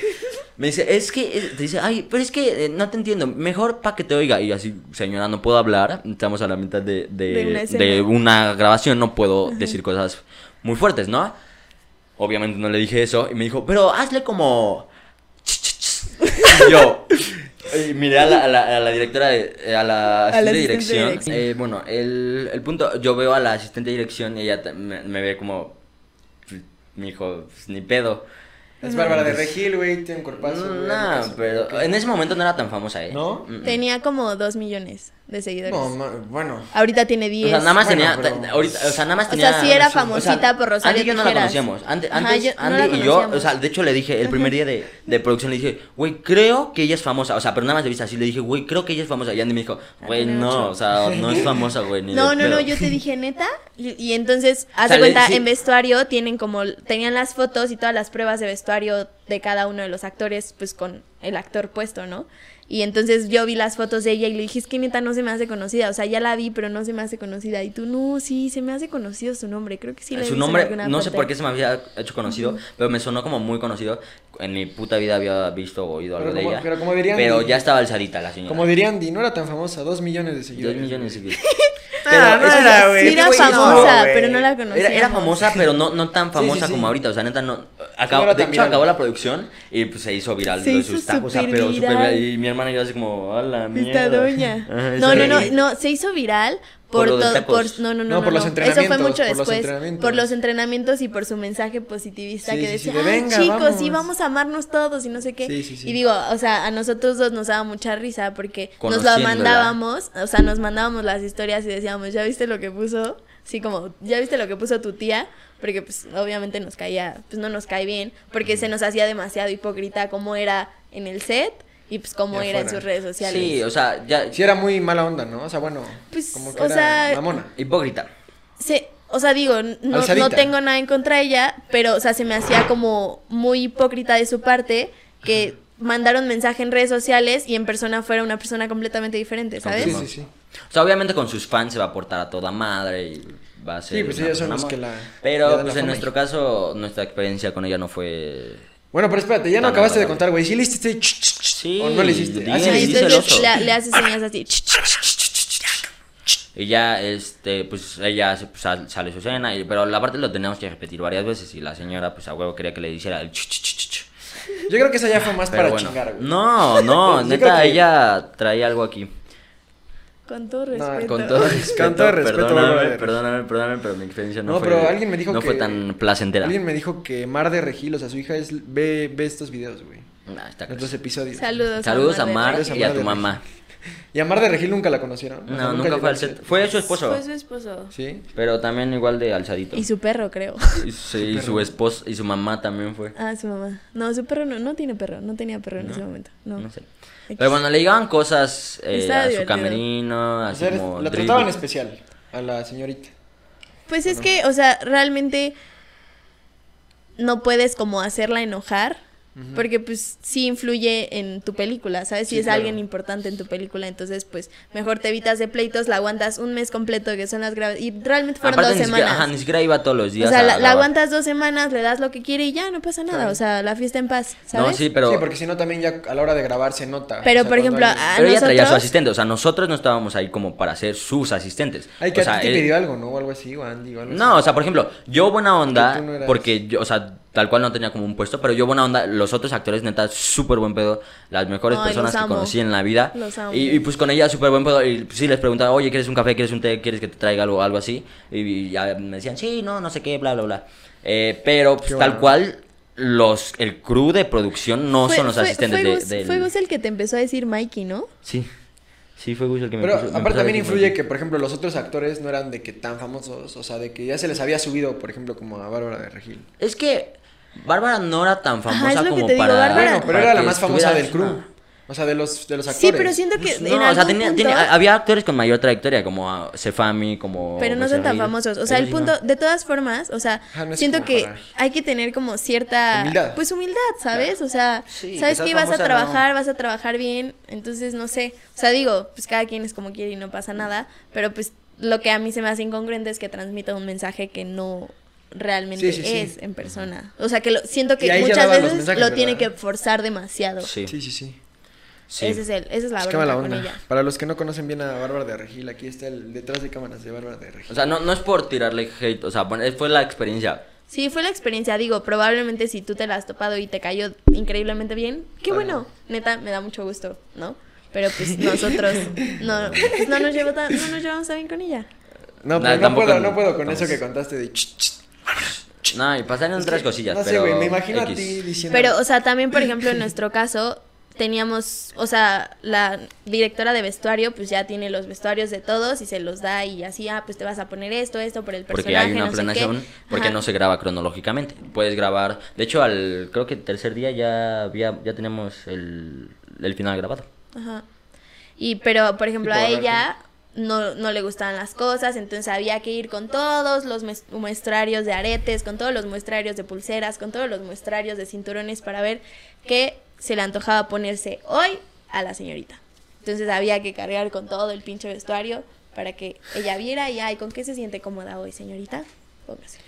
Me dice, es que, eh, te dice, ay, pero es que eh, no te entiendo, mejor para que te oiga. Y así, señora, no puedo hablar, estamos a la mitad de, de, De una de escena. una grabación, no puedo decir cosas muy fuertes, ¿no? Obviamente no le dije eso y me dijo, pero hazle como... Y yo y miré a la, a la- a la directora, de, eh, a la A la asistente de asistente de dirección. dirección. Eh, bueno, el, el punto, yo veo a la asistente de dirección y ella te- me, me ve como... Me dijo, "Pues, ni pedo. Es Bárbara de Regil, güey, tiene un cuerpazo. No, pero en ese momento no era tan famosa, ¿eh? ¿No? Mm, mm. Tenía como dos millones de seguidores. No, ma- bueno. Ahorita tiene O 10. sea, nada más Bueno, tenía, pero- ta- ahorita, o sea, nada más O tenía... sea, sí era o sea, famosita por Rosario Andy y yo no la conocíamos. Antes, Ajá, antes yo- no la Andy y yo, o sea, de hecho le dije, el primer día de, de producción le dije, güey, creo que ella es famosa. O sea, pero nada más de vista así le dije, güey, creo que ella es famosa. Y Andy me dijo, güey, no, o sea, no es famosa, güey, ni No, no, no, pedo". yo te dije neta. Y, y entonces, haz sea, de cuenta, sí. en vestuario tienen como, tenían las fotos y todas las pruebas de vestuario de cada uno de los actores, pues con el actor puesto, ¿no? Y entonces yo vi las fotos de ella y le dije, es que neta no se me hace conocida. O sea, ya la vi, pero no se me hace conocida. Y tú, no, sí, se me hace conocido su nombre. Creo que sí la he Su nombre, no sé parte". por qué se me había hecho conocido, pero me sonó como muy conocido. En mi puta vida había visto o oído algo Pero de como- ella. pero como dirían- Pero ya estaba alzadita la señora. Como diría Andy, no era tan famosa, dos millones de Dos seguidores. millones de seguidores. Ah, no era, güey. Sí era no, famosa, güey. pero no la conocía. Era, era famosa, pero no, no tan famosa sí, sí. como ahorita. O sea, neta, no. Acabó, no de hecho, viral. acabó la producción y pues se hizo viral Se hizo sus tacos. O sea, pero súper viral. viral. Y mi hermana y yo así como, hola, Esta mierda. doña. Ajá, No, no, no, no, se hizo viral Por todo, por, no, no, no, No, no, por los no. Eso fue entrenamientos, mucho por los después, entrenamientos. por los entrenamientos y por su mensaje positivista Sí, que sí, sí, decía, de "Ay, venga, chicos, vamos". sí, vamos a amarnos todos y no sé qué. Sí, sí, sí. Y digo, o sea, a nosotros dos nos daba mucha risa porque nos lo mandábamos, o sea, nos mandábamos las historias y decíamos, ¿ya viste lo que puso? Así como, ¿ya viste lo que puso tu tía? Porque pues obviamente nos caía, pues no nos cae bien, porque se nos hacía demasiado hipócrita como era en el set y pues cómo era en sus redes sociales. Sí, o sea, ya. Sí, era muy mala onda, ¿no? O sea, bueno, Pues, como que o era sea, mamona. Hipócrita. Sí, o sea, digo, no, Alzadita. no tengo nada en contra de ella, pero, o sea, se me hacía como muy hipócrita de su parte que mandaron mensaje en redes sociales y en persona fuera una persona completamente diferente, ¿sabes? Sí, sí, sí. O sea, obviamente con sus fans se va a portar a toda madre y va a ser. Sí, pues una ellos son los que la- Pero la pues en nuestro caso, nuestra experiencia con ella no fue. Bueno, pero espérate, ya no acabaste de contar, güey. ¿Sí le hiciste Sí, ¿O no le hiciste? di- Ah, sí, Sí, le hiciste. el oso. le, le hace señas así. Y ya, este, pues ella pues, sal- sale su escena, y- pero la parte lo teníamos que repetir varias veces y la señora, pues a huevo quería que le hiciera el ch, ch, ch, ch, ch. Yo creo que esa ya fue más Pero para bueno. chingar, güey. No, no, neta, que- ella traía algo aquí. Con todo No, respeto. Con todo respeto, Con todo respeto, perdóname, perdóname, perdóname, pero mi experiencia no, No, fue, pero alguien me dijo no que... fue tan placentera. Alguien me dijo que Mar de Regil, o sea, su hija es, ve, ve estos videos, güey. Nah, está Los cruel. dos episodios. Saludos. Saludos a Mar y a Mar tu mamá. Y a Mar de Regil nunca la conocieron. O sea, No, nunca fue al set. Fue su esposo, Fue su esposo. Sí. pero también igual de alzadito. Y su perro, creo. Y su, y su esposo y su mamá también fue. Ah, su mamá. No, su perro no, no tiene perro. No tenía perro en ese momento. No. No sé. Pero bueno, le llegaban cosas eh, a su camerino, O así sea, como. la trataban especial a la señorita. Pues es que, o sea, realmente no puedes como hacerla enojar. Porque pues sí influye en tu película, ¿sabes? Si Sí, es claro. alguien importante en tu película, entonces pues mejor te evitas de pleitos, la aguantas un mes completo que son las grabaciones. Y realmente fueron Aparte, dos ni siquiera, semanas. ajá, ni siquiera iba todos los o días. sea, a la, aguantas dos semanas, le das lo que quiere y ya, no pasa nada. Claro. O sea, la fiesta en paz, ¿sabes? No, sí, pero. Sí, porque si no también ya a la hora de grabar se nota. Pero, O sea, por ejemplo, a Pero ella traía a su nosotros- asistente, o sea, nosotros no estábamos ahí como para ser sus asistentes. Ay, que o sea, a ti te él- pidió algo, ¿no? O algo así, o Andy, o algo No, así. o sea, por ejemplo, yo buena onda, no porque yo, o sea, tal cual no tenía como un puesto, pero yo buena onda, los otros actores, neta, súper buen pedo, las mejores Ay, personas que conocí en la vida. Los amo. Y, y, pues con ella súper buen pedo, y pues, sí les preguntaba, oye, ¿quieres un café? ¿Quieres un té? ¿Quieres que te traiga algo, algo así? Y, y ya me decían, sí, no, no sé qué, bla, bla, bla. Eh, pero pues, Qué tal bueno. cual, los, el crew de producción no Fue- son los fue- asistentes fue de, Gus- del- Fue Gus el que te empezó a decir Mikey, ¿no? Sí, sí fue Gus el que me Pero puso- me aparte también influye que, por ejemplo, los otros actores no eran de que tan famosos, o sea, de que ya se les había subido, por ejemplo, como a Bárbara de Regil. Es que Bárbara no era tan famosa es lo que como te digo, para... Bárbara- Bueno, pero para era la más famosa del crew. Ah. O sea, de los, de los actores. Sí, pero siento que Pues en no, o sea, tenía- punto- tenía- había actores con mayor trayectoria, como a Sefami, como... Pero no son tan famosos. O sea, el punto, no. de todas formas, o sea, no siento como que para- hay que tener como cierta... Humildad. Pues humildad, ¿sabes? O sea, Sí, sabes que vas a trabajar, vas a trabajar bien, entonces no sé. O sea, digo, pues cada quien es como quiere y no pasa nada, pero pues lo que a mí se me hace incongruente es que transmita un mensaje que no realmente Sí, sí, sí. es en persona. O sea, que lo, siento que muchas veces mensajes, lo tiene que ¿verdad? forzar demasiado. Sí, Sí, sí, sí. sí. Ese es el, esa es la Es mala con ella. Para los que no conocen bien a Bárbara de Regil, aquí está el detrás de cámaras de Bárbara de Regil. O sea, no, no es por tirarle hate, o sea, fue la experiencia. Sí, fue la experiencia, digo, probablemente si tú te la has topado y te cayó increíblemente bien, qué Claro. bueno, neta, me da mucho gusto, ¿no? Pero pues nosotros no, pues, no nos llevo tan- no nos llevamos tan bien con ella. no, Nah, pero no puedo, no- no puedo con vamos. eso que contaste de... ch, ch. No, y pasaron Es otras que, cosillas, No sé, güey, me imagino a X. ti diciendo... Pero, o sea, también, por ejemplo, en nuestro caso, teníamos, o sea, la directora de vestuario, pues ya tiene los vestuarios de todos y se los da y así, ah, pues te vas a poner esto, esto por el personaje, Porque hay una no planeación, porque Ajá. no se graba cronológicamente. Puedes grabar, de hecho, al creo que tercer día ya había, ya tenemos el, el final grabado. Ajá. Y pero, por ejemplo, a ella no, no le gustaban las cosas, entonces había que ir con todos los muestrarios de aretes, con todos los muestrarios de pulseras, con todos los muestrarios de cinturones para ver qué se le antojaba ponerse hoy a la señorita. Entonces había que cargar con todo el pinche vestuario para que ella viera y, ay, ¿con qué se siente cómoda hoy, señorita? Póngaselo.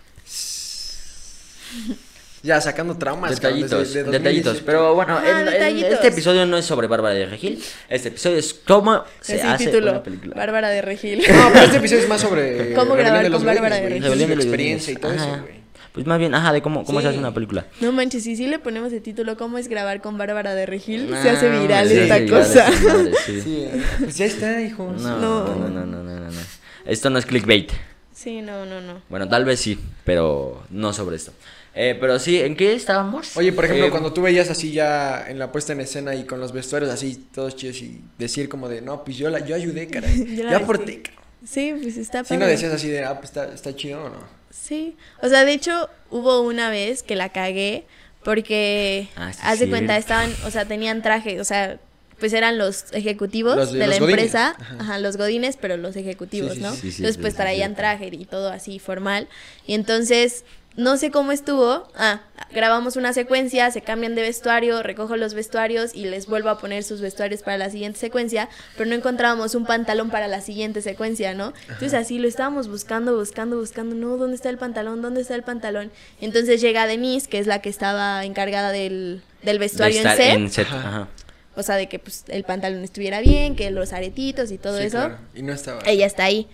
Ya sacando traumas. cabrón, Detallitos, desde- detallitos. 2017. Pero bueno, Ah, en- este episodio no es sobre Bárbara de Regil. Este episodio es cómo se hace título, una película. Bárbara de Regil. No, pero este episodio es más sobre... ¿Cómo grabar con Bárbara de Regil? Rebelión de experiencia y todo eso, güey. Pues más bien, ajá, de cómo, cómo se Sí. hace una película. No manches, si le ponemos el título ¿Cómo es grabar con Bárbara de Regil? Ah, se hace viral sí, esta cosa. madre, sí. Sí, eh, pues ya está, hijos. No, No. no, no, no, no, no, no. Esto no es clickbait. Sí, no, no, no. Bueno, tal vez sí, pero no sobre esto. Eh, pero sí, ¿en qué estábamos? Oye, por ejemplo, Eh, cuando tú veías así ya en la puesta en escena y con los vestuarios así todos chidos y decir como de, no, pues yo la, yo ayudé, caray. Yo yo aporté. Sí, pues está Si no padre. decías así de, ah, pues está, está chido o no. Sí, o sea, de hecho hubo una vez que la cagué porque, Ah, sí, haz de sí. cuenta, estaban, o sea, tenían traje, o sea, pues eran los ejecutivos Los de- la godines, empresa, ajá. ajá. los godines, pero los ejecutivos, Sí, sí, ¿no? sí, sí, sí, entonces sí, pues sí, traían sí. traje y todo así formal. Y entonces, no sé cómo estuvo, ah, grabamos una secuencia, se cambian de vestuario, recojo los vestuarios y les vuelvo a poner sus vestuarios para la siguiente secuencia, pero no encontrábamos un pantalón para la siguiente secuencia, ¿no? Entonces así lo estábamos buscando, buscando, buscando, no, ¿dónde está el pantalón? ¿Dónde está el pantalón? Entonces llega Denise, que es la que estaba encargada del, del De vestuario en set, en set, Ajá. ajá. o sea, de que pues el pantalón estuviera bien, que los aretitos y todo Sí, eso claro. Y no estaba. ella está ahí.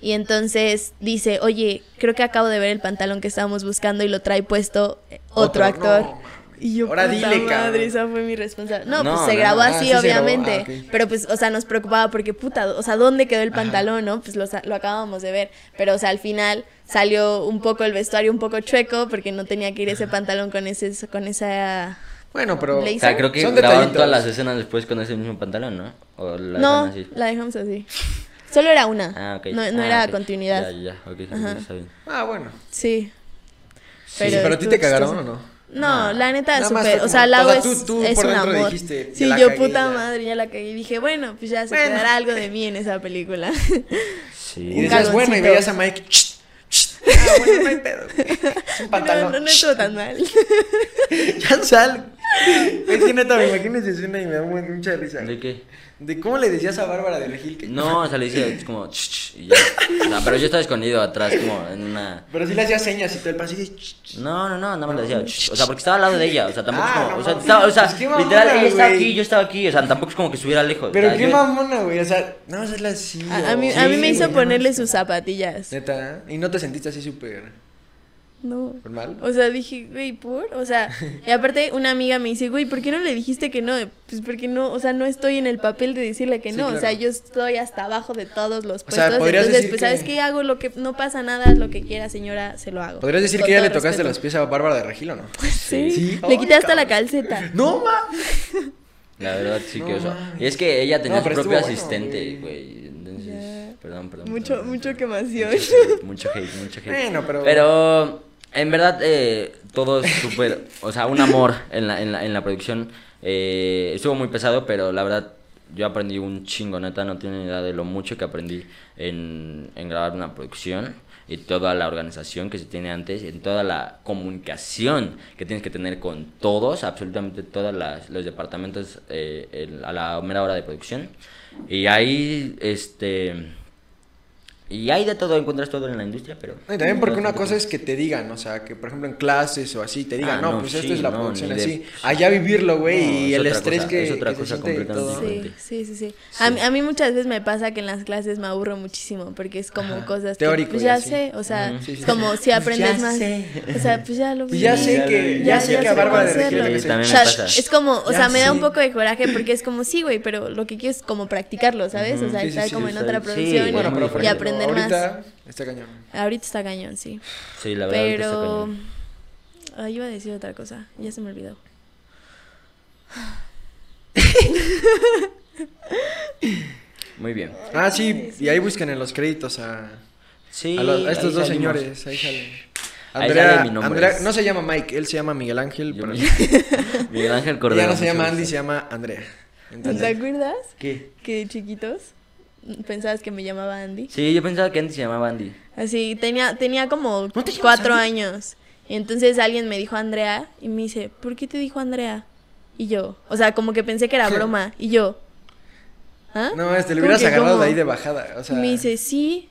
Y entonces dice, oye, creo que acabo de ver el pantalón que estábamos buscando y lo trae puesto eh, otro, Otro, actor. no, y yo, Ahora puta dile, madre, cabrón. esa fue mi responsabilidad. No, No, pues se no, grabó no. Ah, así, sí se grabó, obviamente. ah, ok. Pero pues, o sea, nos preocupaba porque, puta, o sea, ¿dónde quedó el pantalón, no? Pues lo, sa- lo acabamos de ver. Pero, o sea, al final salió un poco el vestuario un poco chueco porque no tenía que ir ese pantalón con ese con esa... Bueno, pero. Le O sea, creo que Son grabaron todas las escenas después con ese mismo pantalón, ¿no? O la no, así. la dejamos así. Solo era una. Ah, ok. No, no Ah, era ok. continuidad. Ya, ya, ok, está bien. Ah, bueno. Sí. Sí, pero, a ti te cagaron o no? No, la neta, más súper. O sea, Lau o sea, es, tú- tú es por un amor. dijiste, sí, la yo cagué, puta ya. madre, ya la cagué. Y dije, bueno, pues ya se Bueno. quedará algo de mí en esa película. Y Sí. Un decías, bueno, y veías a Mike. Ah, bueno, no hay pedo. Es un no, pantalón. no, no estuvo tan mal. Ya sal. Es que neta, me imagino esa escena y me da mu- mucha risa. ¿De qué? De cómo le decías a Bárbara de Regil que. No, o sea, le decía es como... "Ch, ch", y ya. O sea, pero yo estaba escondido atrás, como en una... Pero sí le hacías señas y todo el paso y dices, "Ch, ch". No, no, no, nada más le decía... "Ch", O sea, porque estaba al lado de ella, o sea, tampoco Ah, es como... no o sea, estaba, o sea Pues mamona, literal, ella estaba aquí, yo estaba aquí, o sea, tampoco es como que estuviera lejos. o Pero sea, qué yo- mamona, güey. O sea, no, es la así. A, a mí, o- a mí Sí, me hizo güey, ponerle sus zapatillas. Neta, ¿y no te sentiste así súper No. mal? O sea, dije, güey, ¿por? O sea, y aparte una amiga me dice, güey, ¿por qué no le dijiste que no? Pues porque no, o sea, no estoy en el papel de decirle que Sí, no. O sea, yo estoy hasta abajo de todos los O sea, puestos. podrías entonces, decir pues, que- ¿sabes qué? Hago lo que, no pasa nada, lo que quiera, señora, se lo hago. ¿Podrías decir Con que ya le tocaste respeto. los pies a Bárbara de Regil o no? Sí, Sí. le quité hasta la calceta. ¡No, ma! La verdad sí No que, o sea, mames. y es que ella tenía No, su propio asistente, güey. güey. Entonces, perdón, perdón. Mucho, perdón, mucho perdón. quemación. Mucho mucho hate, mucho hate. Bueno, pero- Pero, en verdad, eh, todo es súper, o sea, un amor en la, en la, en la producción. Eh, estuvo muy pesado, pero la verdad, yo aprendí un chingo, neta, no tienen idea de lo mucho que aprendí en, en grabar una producción y toda la organización que se tiene antes, en toda la comunicación que tienes que tener con todos, absolutamente todos los departamentos eh, el- a la mera hora de producción. Y ahí, este... Y hay de todo, encuentras todo en la industria, pero... Y también porque una cosa es que te digan, o sea, que por ejemplo en clases o así te digan, Ah, no, no, pues sí, esto es la no, producción de- así. Allá vivirlo, güey, No, y es el estrés cosa, que, es otra que se cosa y completamente. Sí, sí, sí, sí. A, mí- a mí muchas veces me pasa que en las clases me aburro muchísimo porque es como Ajá, cosas teórico que pues ya así. sé, o sea. Sí, sí, es como sí. si aprendes Ya más. sé. O sea, pues ya lo Pues vi. ya sé que, Ya ya, sé que a Bárbara de es como, o sea, me da un poco de coraje porque es como, sí, güey, pero lo que quiero es como practicarlo, ¿sabes? O sea, Sí, sí, estar sí, como sí, en sí. otra Sí, producción y- bueno, Pero más. ahorita está cañón. Ahorita está cañón, sí. Sí, la verdad. ahorita está Pero... cañón. Ah, iba a decir otra cosa, ya se me olvidó. Muy bien. Ah, sí, y ahí buscan en los créditos a, Sí, a los- a estos dos salimos. señores, ahí salen. Ahí Andrea, sale mi nombre. Andrea, no se llama Mike, él se llama Miguel Ángel, pero Miguel Ángel ella Cordero. no se llama Andy, se llama Andrea. ¿Te acuerdas ¿Qué? que chiquitos pensabas que me llamaba Andy? Sí, yo pensaba que Andy se llamaba Andy. Así, tenía, tenía como ¿No te llamas cuatro Andy? años. Y entonces alguien me dijo Andrea y me dice, ¿por qué te dijo Andrea? Y yo, o sea, como que pensé que era broma. Y yo, ¿ah? no, este, le ¿Cómo hubieras agarrado cómo? de ahí de bajada, o sea. Y me dice, sí.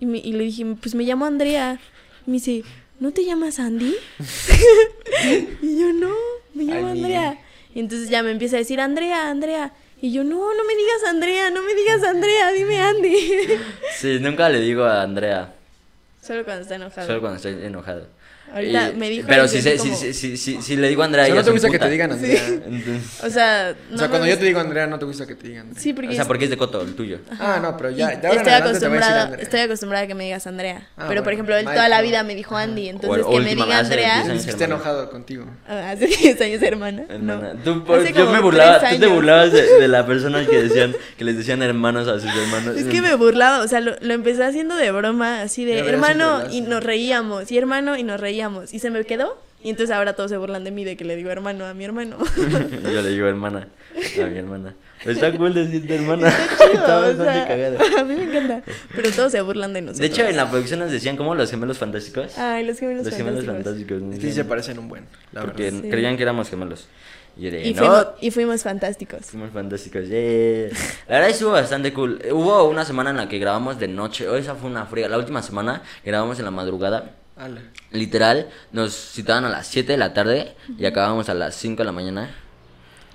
Y, me- y le dije, pues me llamo Andrea. Y me dice, ¿no te llamas Andy? y yo, no, me llamo Andy. Andrea. Y entonces ya me empieza a decir, Andrea, Andrea. Y yo, no, no me digas Andrea, no me digas Andrea, dime Andy. Sí, nunca le digo a Andrea. Solo cuando está enojado. Solo cuando estoy enojado. Ahorita Y- me dijo Pero si, como- si, si, si, si le digo a Andrea, O sea, ella no te gusta que te digan Andrea. Entonces- O sea, O no sea, me cuando yo te digo Andrea, no te gusta que te digan. Andrea. Sí, porque o sea, es- porque es de coto, el tuyo. Ah, no, pero ya, en estoy acostumbrada, estoy acostumbrada a que me digas Andrea. Ah, pero por bueno, ejemplo, él Mike, toda la vida me dijo Andy, entonces O- que me diga Andrea. 10 años. Dices que está enojado contigo. Ah, Hace 10 años, hermana. Hermana, No. tú, por- yo me burlaba, tú te burlabas de, de la persona que decían, que les decían hermanos a sus hermanos. Es que me burlaba, o sea, lo, lo empecé haciendo de broma, así de Ya hermano, y nos reíamos, y hermano, y nos reíamos. Y se me quedó, y entonces ahora todos se burlan de mí de que le digo hermano a mi hermano. Yo le digo hermana a mi hermana. Está cool decirte hermana. Está chido, Está o bastante sea, cagado. a mí me encanta. Pero todos se burlan de nosotros. De hecho, en la producción nos decían como los gemelos fantásticos. Ay, los gemelos los gemelos fantásticos. fantásticos. ¿no? Es que sí se parecen un buen, la Porque verdad. Sí. creían que éramos gemelos. Y de, Y, no, fuimos, y fuimos fantásticos. fuimos fantásticos. yeah. La verdad estuvo bastante cool. Hubo una semana en la que grabamos de noche. Oh, esa fue una fría. La última semana grabamos en la madrugada. Ala. Literal, nos citaban a las 7 de la tarde y acabábamos a las 5 de la mañana.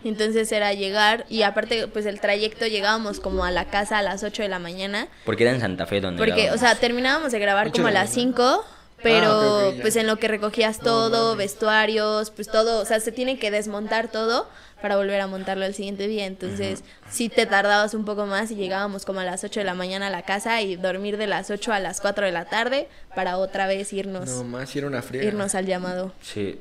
Entonces era llegar, y aparte, pues el trayecto llegábamos como a la casa a las 8 de la mañana. Porque era en Santa Fe donde Porque, o sea, terminábamos de grabar como a las mañana. 5, pero Ah, ok, ok, ya. pues en lo que recogías todo, vestuarios, pues todo, o sea, se tiene que desmontar todo para volver a montarlo el siguiente día. Entonces, sí te tardabas un poco más y llegábamos como a las 8 de la mañana a la casa y dormir de las 8 a las 4 de la tarde para otra vez irnos, No más, era una fría. irnos al llamado. Sí.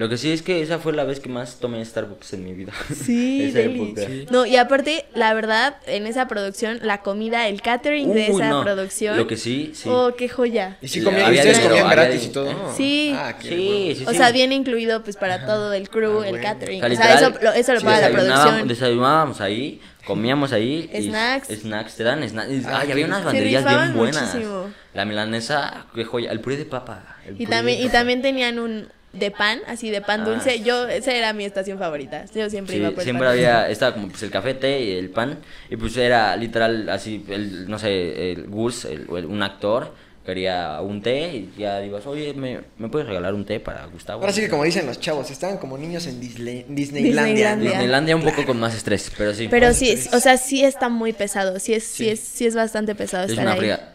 Lo que sí es que esa fue la vez que más tomé Starbucks en mi vida. Sí, Esa deli. época. Sí. No, y aparte, la verdad, en esa producción, la comida, el catering de esa no. producción. Lo que sí, sí. Oh, qué joya. Y si comían, había ustedes dinero, comían había gratis y todo. Sí. Ah, qué Sí, sí, O sea, viene incluido pues para todo el crew, Ah, el bueno. catering. O sea, O sea, eso, lo, eso lo sí, paga la desayunábamos- producción. Desayunábamos ahí, comíamos ahí. y Snacks. snacks, te dan snacks. Ah, Ay, había unas banderillas bien buenas. muchísimo. La milanesa, qué joya. El puré de papa. el Y puré también, de y también tenían un de pan, así de pan Ah, dulce. sí. Yo, esa era mi estación favorita. Yo siempre Sí, iba por el siempre pan había, estaba como pues el café, té y el pan. Y pues era literal así, el, no sé, el Gus, el- el- un actor, quería un té y ya digas, oye, ¿me, ¿me puedes regalar un té para Gustavo? Ahora sí que como dicen los chavos, estaban como niños en Disney- Disneylandia. Disneylandia. Disneylandia un poco con más estrés, pero sí. Pero sí, o sea, sí está muy pesado. Sí es, sí, Sí. es, sí es bastante pesado es estar una ahí. fría.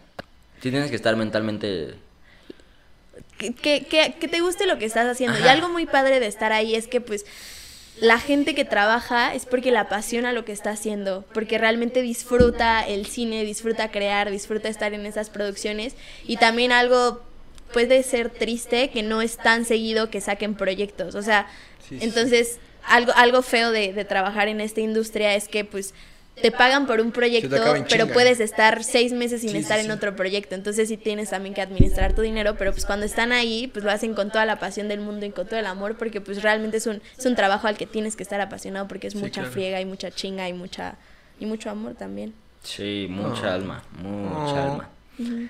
Sí tienes que estar mentalmente... que, que, te guste lo que estás haciendo. Y algo muy padre de estar ahí es que pues la gente que trabaja es porque le apasiona lo que está haciendo, porque realmente disfruta el cine, disfruta crear, disfruta estar en esas producciones. Y también algo puede ser triste que no es tan seguido que saquen proyectos, o sea, Sí, sí, entonces algo algo feo de, de trabajar en esta industria es que pues te pagan por un proyecto, pero puedes estar seis meses sin Sí, sí, estar en sí. otro proyecto. Entonces sí tienes también que administrar tu dinero, pero pues cuando están ahí, pues lo hacen con toda la pasión del mundo y con todo el amor, porque pues realmente es un, es un trabajo al que tienes que estar apasionado, porque es Sí, mucha claro. friega y mucha chinga y mucha y mucho amor también. Sí, mucha Oh. alma, mucha Oh. alma.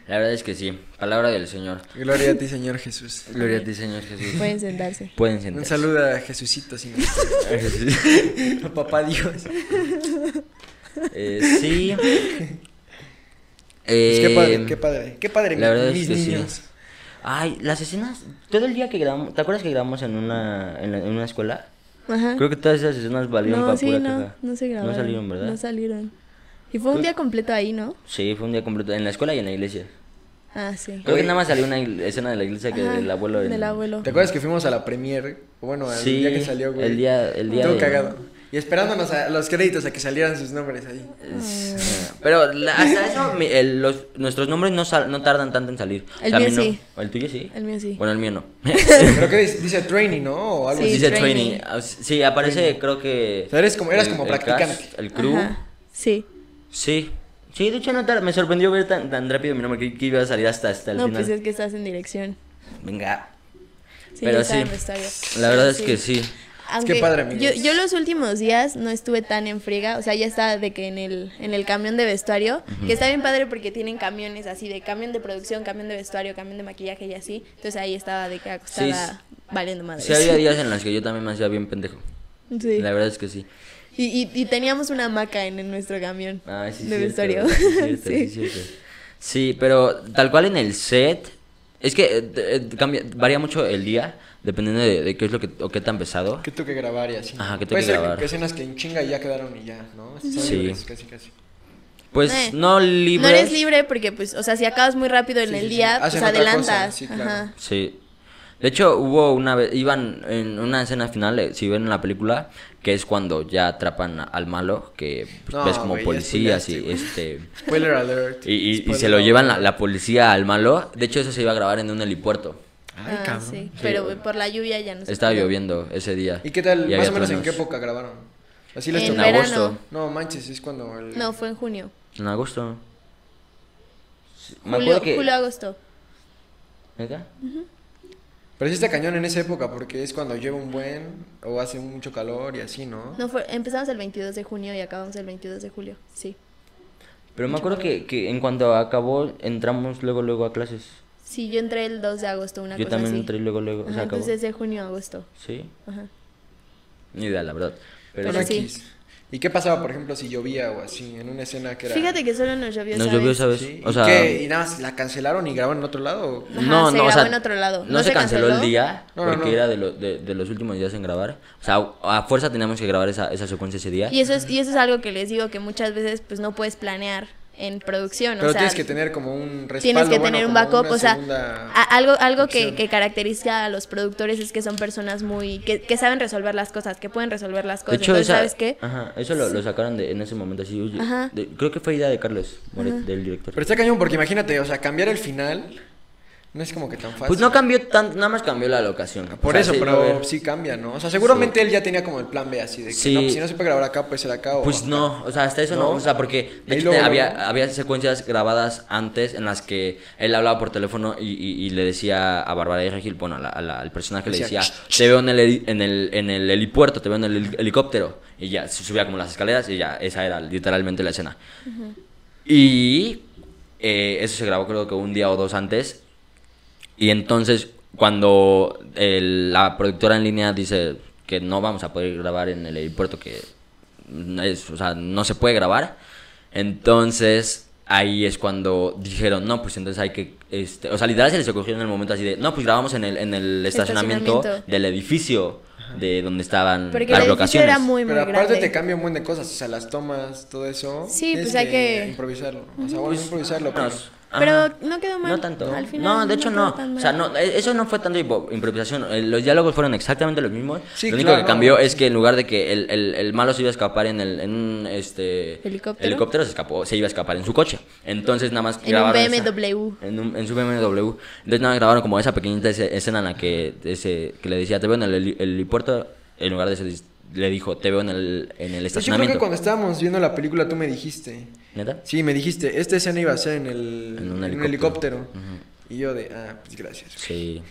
La verdad es que sí, palabra del Señor. Gloria a ti, Señor Jesús. Gloria a ti, Señor Jesús. Pueden sentarse. Pueden Un sentarse. saludo a Jesucito, si no a papá Dios. Eh, sí. Pues Eh, qué padre, qué padre, qué padre, La verdad mis es que sí. niños. Ay, las escenas, todo el día que grabamos, ¿te acuerdas que grabamos en una, en, la- en una escuela? Ajá. Creo que todas esas escenas valieron no, para sí, pura no, no se grabaron. No salieron, ¿verdad? No salieron. Y fue un día completo ahí, ¿no? Sí, fue un día completo, en la escuela y en la iglesia. Ah, sí. Creo Oye. que nada más salió una escena de la iglesia que Ajá, del abuelo. en- Del abuelo. ¿Te acuerdas que fuimos a la premiere? O Bueno, el Sí, día que salió, güey. el día- el día Todo de- cagado. Y esperándonos a los créditos a que salieran sus nombres ahí. Es- Pero la- hasta eso, mi- el- los, nuestros nombres no, sal- no tardan tanto en salir. El mío mí no. sí. ¿O ¿El tuyo sí? El mío sí. Bueno, el mío no. Creo que dice, dice training, ¿no? O algo Sí, así. Dice training. training. Ah, Sí, aparece, creo que. O sea, eres como- eras el- como el practicante. cast, el crew. Ajá, Sí. Sí. Sí, de hecho, no tar- me sorprendió ver tan, tan rápido mi nombre que, que iba a salir hasta, hasta el No, final. pues es que estás en dirección. Venga. Sí, Pero sí. La verdad es Sí. que sí. Aunque padre, amigos. yo, yo los últimos días no estuve tan en friega, o sea, ya estaba de que en el, en el camión de vestuario, que está bien padre porque tienen camiones así de camión de producción, camión de vestuario, camión de maquillaje y así. Entonces ahí estaba de que acostada Sí, valiendo madre. Sí, había días en los que yo también me hacía bien pendejo. Sí. La verdad es que sí. Y, y, y teníamos una hamaca en, en nuestro camión Ah, sí, de vestuario. sí, cierto, sí, Sí. cierto. Sí, pero tal cual en el set. Es que eh, eh, cambia, varía mucho el día, dependiendo de, de qué es lo que, o qué tan pesado. Que tuve que grabar y así. Ajá, que tuve Puede que ser grabar. escenas que en chinga ya quedaron y ya, ¿no? Sí. Casi, casi. Pues Eh, no libre. No eres libre porque, pues, o sea, si acabas muy rápido en Sí, el sí, sí. día, pues adelantas. sí, claro. Ajá. Sí. De hecho, hubo una vez, iban en una escena final, eh, si ven en la película, que es cuando ya atrapan al malo, que pues, No, ves como ya policías y este... Spoiler alert. Y, y- y se lo llevan la, la policía al malo. De hecho, eso se iba a grabar en un helipuerto. Ay, Ah, cabrón. sí. Pero por la lluvia ya no se Estaba pudo. lloviendo ese día. ¿Y qué tal? Y más o menos en truenos. qué época grabaron. Así les En En agosto. No, manches, es cuando el... No, fue en junio. En agosto. Sí, Me Julio, acuerdo que... julio, agosto. ¿Neta? Pero sí está cañón en esa época porque es cuando llueve un buen o hace mucho calor y así, ¿no? No, fue, empezamos el 22 de junio y acabamos el 22 de julio. Sí. Pero me acuerdo que, que en cuanto acabó, entramos luego, luego a clases. Sí, yo entré el 2 de agosto, una Yo cosa también así. entré luego, luego. o Ajá, sea, acabó. entonces de junio a agosto. Sí, Ajá. ni idea, la verdad. Pero, Pero sí. ¿Y qué pasaba, por ejemplo, si llovía o así, en una escena que era... Fíjate que solo nos llovió nos llovió vez. Sí, O ¿y sea, qué? ¿Y nada más la cancelaron y grabaron en otro lado? Ajá, no, se no, o grabó sea, en otro lado. No, ¿No se se canceló, canceló? el día No, no, porque no. era de, lo- de, de los últimos días en grabar. O sea, a fuerza teníamos que grabar esa, esa secuencia ese día. Y eso es y eso es algo que les digo que muchas veces pues no puedes planear en producción, Pero o sea, tienes que tener como un respaldo, tienes que bueno, tener un backup, o sea, algo algo que, que caracteriza a los productores es que son personas muy que, que saben resolver las cosas, que pueden resolver las De cosas. hecho, Entonces, esa- ¿sabes qué? Ajá, eso lo, lo sacaron de, en ese momento así. de- creo que fue idea de Carlos, Moret, del director. Pero está cañón porque imagínate, o sea, cambiar el final no es como que tan fácil. Pues no cambió tanto, nada más cambió la locación. Por O sea, eso, sí, pero sí cambia, ¿no? O sea, seguramente él ya tenía como el plan B así de que Sí. no, pues, si no se puede grabar acá, pues será acá o Pues acá. no, o sea, hasta eso no, ¿No? o sea, porque de Y hecho luego, te- había, había secuencias grabadas antes en las que él hablaba por teléfono y, y- y le decía a Bárbara de Regil, bueno, a la- a la- al personaje le Decía, te veo en el, en el, en el helipuerto, te veo en el heli- helicóptero. Y ya, se subía como las escaleras y ya, esa era literalmente la escena. Y eh, eso se grabó creo que un día o dos antes. Y entonces, cuando el- la productora en línea dice que no vamos a poder grabar en el aeropuerto, que es, o sea, no se puede grabar, entonces ahí es cuando dijeron, no, pues entonces hay que, este, o sea, literal se les ocurrió en el momento así de, no, pues grabamos en el, en el estacionamiento, Estacionamiento. del edificio de donde estaban Porque las el locaciones. era muy muy Pero aparte grande. te cambia un buen de cosas, o sea, las tomas, todo eso. Sí, pues hay que- improvisarlo. O sea, bueno, no improvisarlo, pero... Pero no quedó mal. No tanto. Al final no, de hecho no. O sea, no, eso no fue tanto improvisación. Eh, Los diálogos fueron exactamente los mismos. Sí, Lo único claro, que cambió es que en lugar de que el, el- el malo se iba a escapar en, el, en un este, ¿Helicóptero? helicóptero, se, escapó, se iba a escapar en su coche. Entonces nada más En un esa- BMW. en, un- en su BMW. Entonces nada más grabaron como esa pequeñita ese- escena en la que, ese, que le decía, te veo en el, heli- el helipuerto. En lugar de eso le dijo, te veo en el, en el De hecho, creo que estacionamiento. cuando estábamos viendo la película tú me dijiste. ¿Neta? Sí, me dijiste, esta escena iba a ser en, el, En un en helicóptero. helicóptero. Y yo de, ah, pues gracias. Sí.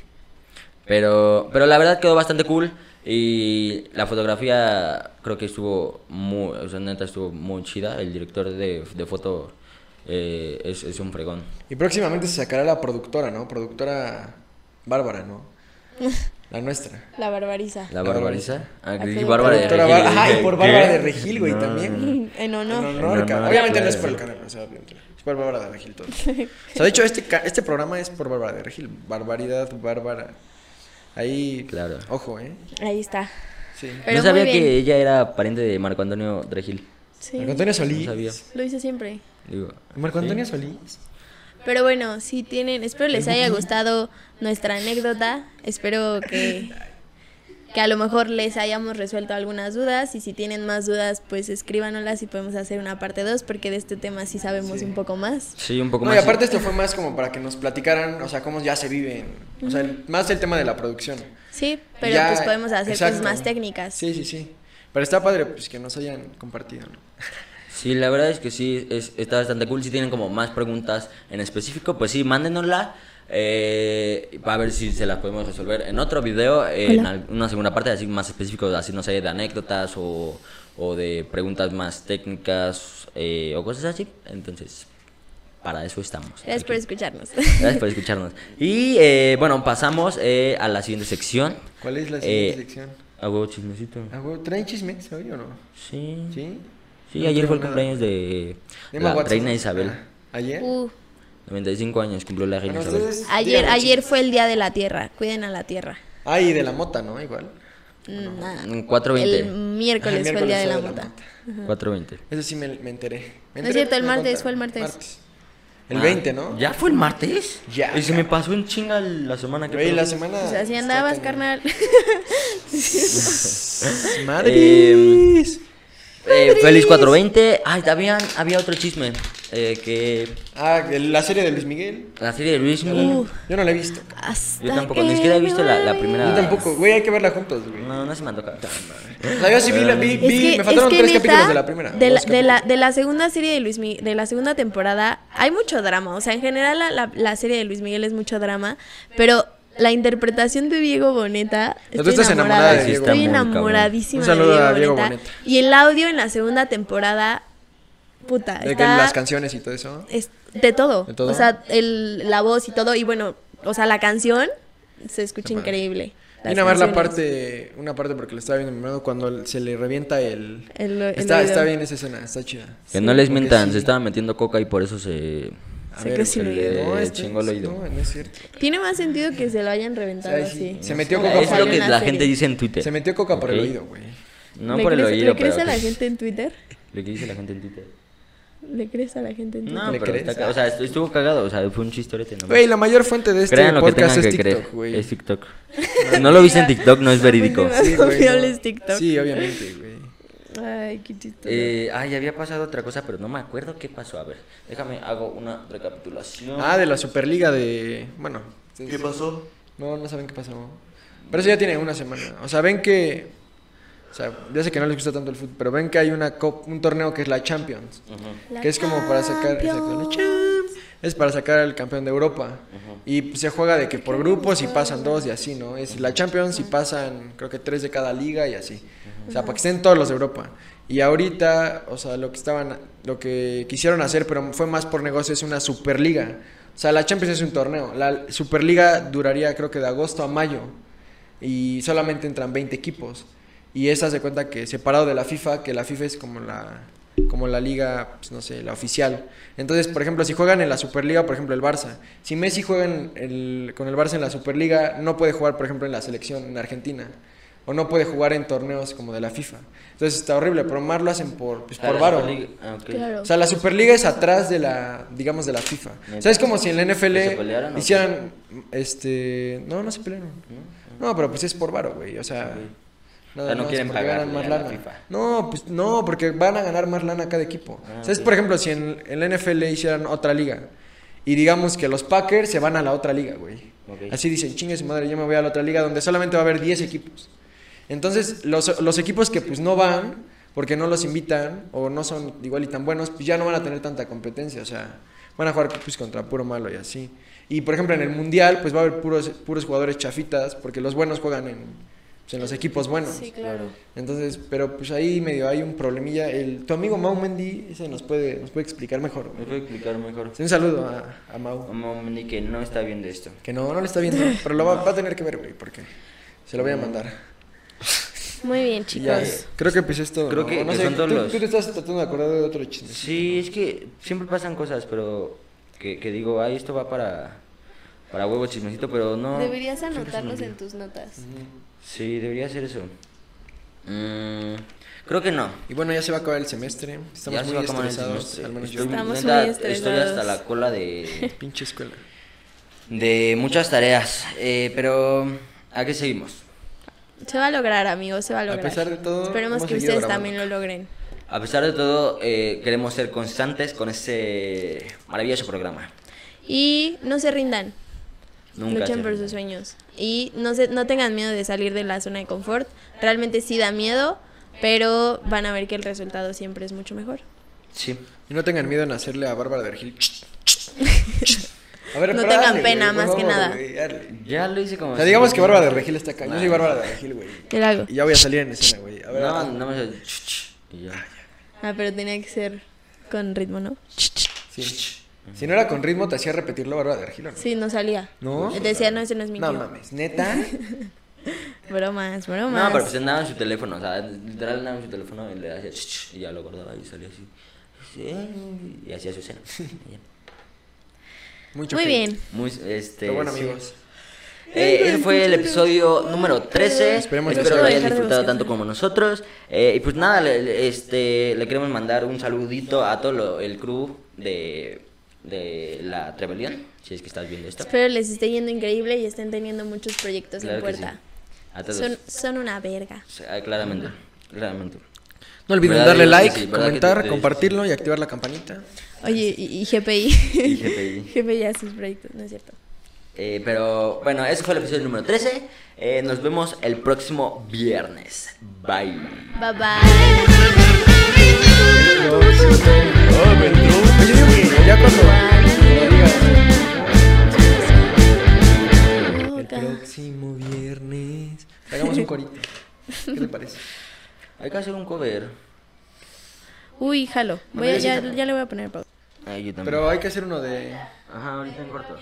Pero, pero la verdad quedó bastante cool. Y la fotografía creo que estuvo muy, o sea, neta estuvo muy chida. El director de, de foto eh, es, es un fregón. Y próximamente se sacará la productora, ¿no? Productora Bárbara, ¿no? La nuestra. La barbariza. La barbariza. Ah, produ- Bárbara de Regil, Ajá, y por. Bárbara de Regil, güey, No. también. En En honor. En honor, Obviamente no es por el canal, o sea, obviamente. Es por Bárbara de Regil todo. O sea, de hecho, este, ca- este programa es por Bárbara de Regil. Barbaridad, Bárbara. Ahí. Claro. Ojo, ¿eh? Ahí está. Sí. Pero no sabía que ella era pariente de Marco Antonio Regil. Sí. Marco Antonio Solís. No sabía. Lo hice siempre. Digo, Marco ¿sí? Antonio Solís. Pero bueno, si tienen, espero les haya gustado nuestra anécdota. Espero que, que a lo mejor les hayamos resuelto algunas dudas. Y si tienen más dudas, pues escríbanoslas y podemos hacer una parte 2, porque de este tema sí sabemos Sí. un poco más. Sí, un poco No, más. y aparte esto fue más como para que nos platicaran, o sea, cómo ya se viven. O sea, el- más el tema de la producción. Sí, pero Ya, pues podemos hacer cosas más técnicas. Sí, sí, sí. Pero está padre pues que nos hayan compartido, ¿no? Sí, la verdad es que sí, es, está bastante cool. Si tienen como más preguntas en específico, pues sí, mándenosla. Eh, para ver si se las podemos resolver en otro video, eh, en una segunda parte, así más específico, así no sé, de anécdotas o, o de preguntas más técnicas eh, o cosas así. Entonces, para eso estamos. Gracias por escucharnos. Gracias por escucharnos. Y eh, bueno, pasamos eh, a la siguiente sección. ¿Cuál es la siguiente Eh, sección? A huevo chismecito. Ah, güey, ¿Traen chismes hoy o no? Sí. ¿Sí? Sí, No ayer fue el nada. cumpleaños de Emma la Watson. reina Isabel. Ah, ¿Ayer? Uh, 95 años cumplió la reina Isabel. ayer, ayer chismes. fue el día de la tierra. Cuiden a la tierra. Ah, y de la mota, ¿no? Igual. Nah. Mm, 4.20. El miércoles Ah, fue el día de la miércoles mota. 4.20. Eso sí me, me enteré. Me No es cierto, el martes, fue el martes. El Ah, 20, ¿no? ¿Ya fue el martes? Ya, Y se me pasó en chinga la semana que Güey, pasó. la semana. O sea, si está andabas, carnal. Madres. Eh, feliz 420. Ay, había, había otro chisme. Eh, que Ah, la serie de Luis Miguel. la serie de Luis Miguel. Uh. Yo no la he visto. Yo tampoco, ni siquiera he visto la- la me primera- Yo tampoco. Güey, hay que verla juntos, güey. No, no se me antoja. O sea, yo sí vi, la, vi, Es vi- que, me faltaron es que tres neta, capítulos de la primera. De la, de, la, capítulos. de la segunda serie de Luis Miguel, de la segunda temporada, hay mucho drama. O sea, en general la, la, la serie de Luis Miguel es mucho drama, pero la interpretación de Diego Boneta. Tú Estoy estás enamorada de estoy Diego. Está muy enamoradísima. Un saludo de a Diego, Diego Boneta. Boneta. Y el audio en la segunda temporada, puta, De que las canciones y todo eso. es de todo. ¿De todo? O sea, el, la voz y todo. Y bueno, o sea, la canción se escucha increíble. Y nada más la parte, una parte porque lo estaba viendo mi hermano cuando se le revienta el... El- el está, está bien esa escena, está chida. Que no les mientan, sí. se estaba metiendo coca y por eso se. A Se ver, oído. le- no, Le este- chingó el oído. No, no es cierto. Tiene más sentido que se lo hayan reventado Sí, sí. así. Se metió coca Es por lo el- que una la serie. gente dice en Twitter. Se metió coca por el oído, güey. No ¿Le por el crees, oído, ¿Le crees a la pues, gente en Twitter? ¿Le qué dice la gente en Twitter? ¿Le crees a la gente en Twitter? No, ¿Le pero crees? está o sea, estu- estuvo cagado, o sea, fue un chistorete, ¿no? Güey, la mayor fuente de este Crean lo que podcast tengan es que creer. TikTok, güey. Es TikTok. No lo viste en TikTok, no es verídico. Sí, güey, confiable no. es TikTok. Sí, obviamente, güey. Ay, qué chistoso. Eh, ay, había pasado otra cosa, pero no me acuerdo qué pasó. A ver, déjame, hago una recapitulación. Ah, de la Superliga de... Bueno. ¿Qué pasó? No, no saben qué pasó. Pero eso ya tiene una semana. O sea, ven que... O sea, ya sé que no les gusta tanto el fútbol, pero ven que hay una cop- un torneo que es la Champions. La que es como para sacar... exacto, la Champions. Es para sacar al campeón de Europa. Y pues, se juega de que por grupos y pasan dos y así, ¿no? Es la Champions y pasan creo que tres de cada liga y así. O sea, para que estén todos los de Europa. Y ahorita, o sea, lo que estaban, lo que quisieron hacer, pero fue más por negocio, es una Superliga. O sea, la Champions es un torneo. La Superliga duraría creo que de agosto a mayo. Y solamente entran 20 equipos. Y esa se cuenta que separado de la FIFA, que la FIFA es como la como la liga, pues no sé, la oficial. Entonces, por ejemplo, si juegan en la Superliga, por ejemplo, el Barça, si Messi juega en el- con el Barça en la Superliga, no puede jugar, por ejemplo, en la selección en Argentina. O no puede jugar en torneos como de la FIFA. Entonces está horrible, pero más lo hacen por, pues, Ah, por la varo. Ah. Claro. O sea, la Superliga es atrás de la, digamos, de la FIFA. O sea, es como si en la ¿Que se NFL hicieran, este, no, no se pelearon. No, pero pues es por varo, güey, o sea. nada sea, no más quieren pagarle más la lana. FIFA. No, pues no, porque van a ganar más lana cada equipo. Ah, o sea, es ok. por ejemplo, si en, en la NFL hicieran otra liga y digamos que los Packers se van a la otra liga, güey. Así dicen, chingue su madre, yo me voy a la otra liga donde solamente va a haber 10 equipos. Entonces, los, los equipos que pues no van, porque no los invitan, o no son igual y tan buenos, pues ya no van a tener tanta competencia, o sea, van a jugar pues contra puro malo y así. Y por ejemplo, en el Mundial, pues va a haber puros, puros jugadores chafitas, porque los buenos juegan en, pues, en los equipos buenos. Sí, claro. Entonces, pero pues ahí medio hay un problemilla. El, tu amigo Mau Mendy, ese nos puede, nos puede explicar mejor. ¿Me puedo explicar mejor? Sí, un saludo a, a Mau. Como ni que no está viendo esto. Que no, no le está viendo, pero lo va, va a tener que ver, güey, porque se lo voy a mandar. Muy bien, Y ya, chicos. creo que pues esto. Creo ¿no? que- No que sé, son todos tú, los- tú te estás tratando de acordar de otro chisme. Sí, es que siempre pasan cosas, pero que, que digo, ay, esto va para, para huevo chismecito, pero no. Deberías anotarlos en tus notas. Sí, debería ser eso. Mm, creo que no. Y bueno, ya se va a acabar el semestre. Estamos Ya se muy estresados. semestre. Al menos Estoy, yo. Estamos neta, muy Estoy estresados. hasta la cola de, Pinche escuela. de muchas tareas, eh, pero ¿a qué seguimos? Se va a lograr, amigos, se va a lograr. pesar de todo, Esperemos que ustedes grabando. también lo logren. A pesar de todo, eh, queremos ser constantes con este maravilloso programa. Y no se rindan. Nunca Luchen por sus sueños. Y no, se, no tengan miedo de salir de la zona de confort. Realmente sí da miedo, pero van a ver que el resultado siempre es mucho mejor. Sí. Y no tengan miedo en hacerle a Bárbara de Regil. A ver, No pero tengan pena, güey, más que nada. güey. Ya lo hice como... O sea, digamos que Bárbara de Regil está acá. Yo soy Bárbara de Regil, güey. Hago. Y ya voy a salir en escena, güey. A ver, No, hazle. no me... y ya. Ah, pero tenía que ser con ritmo, ¿no? Sí. Si no era con ritmo, te hacía repetirlo Bárbara de Regil, ¿o ¿no? Sí, no salía. ¿No? Decía, no, ese no es mi No cue". mames, neta. Bromas, bromas. No, pero pues andaba en su teléfono, o sea, literal andaba en su teléfono y le hacía ch, ch, y ya lo guardaba y salía así. Sí, Y hacía su escena. Muy hate. bien. Muy, este... Pero bueno, sí. amigos. Eh, ese fue el episodio número 13. Esperemos Espero que lo hayan haya disfrutado tanto como nosotros. Eh, y pues nada, le, este, le queremos mandar un saludito a todo lo- el crew de, de la Rebelión. Si es que estás viendo esto. Espero les esté yendo increíble y estén teniendo muchos proyectos Claro en sí. puerta. A todos. Son, son una verga. Sí, claramente, claramente. No olviden ¿Verdad, darle like, Sí, ¿verdad que comentar, te- te- compartirlo y activar la campanita. Oye, y, y GPI. Y GPI. GPI hace sus proyectos, no es cierto. Eh, pero bueno, ese fue el episodio número 13. Eh, nos vemos el próximo viernes. Bye. Bye bye. El próximo viernes. Hagamos un corito. ¿Qué te parece? Hay que hacer un cover. Uy, jalo. Voy a- ya, ya le voy a poner pausa. Yo también. Pero hay que hacer uno de. Ajá, ahorita en corto.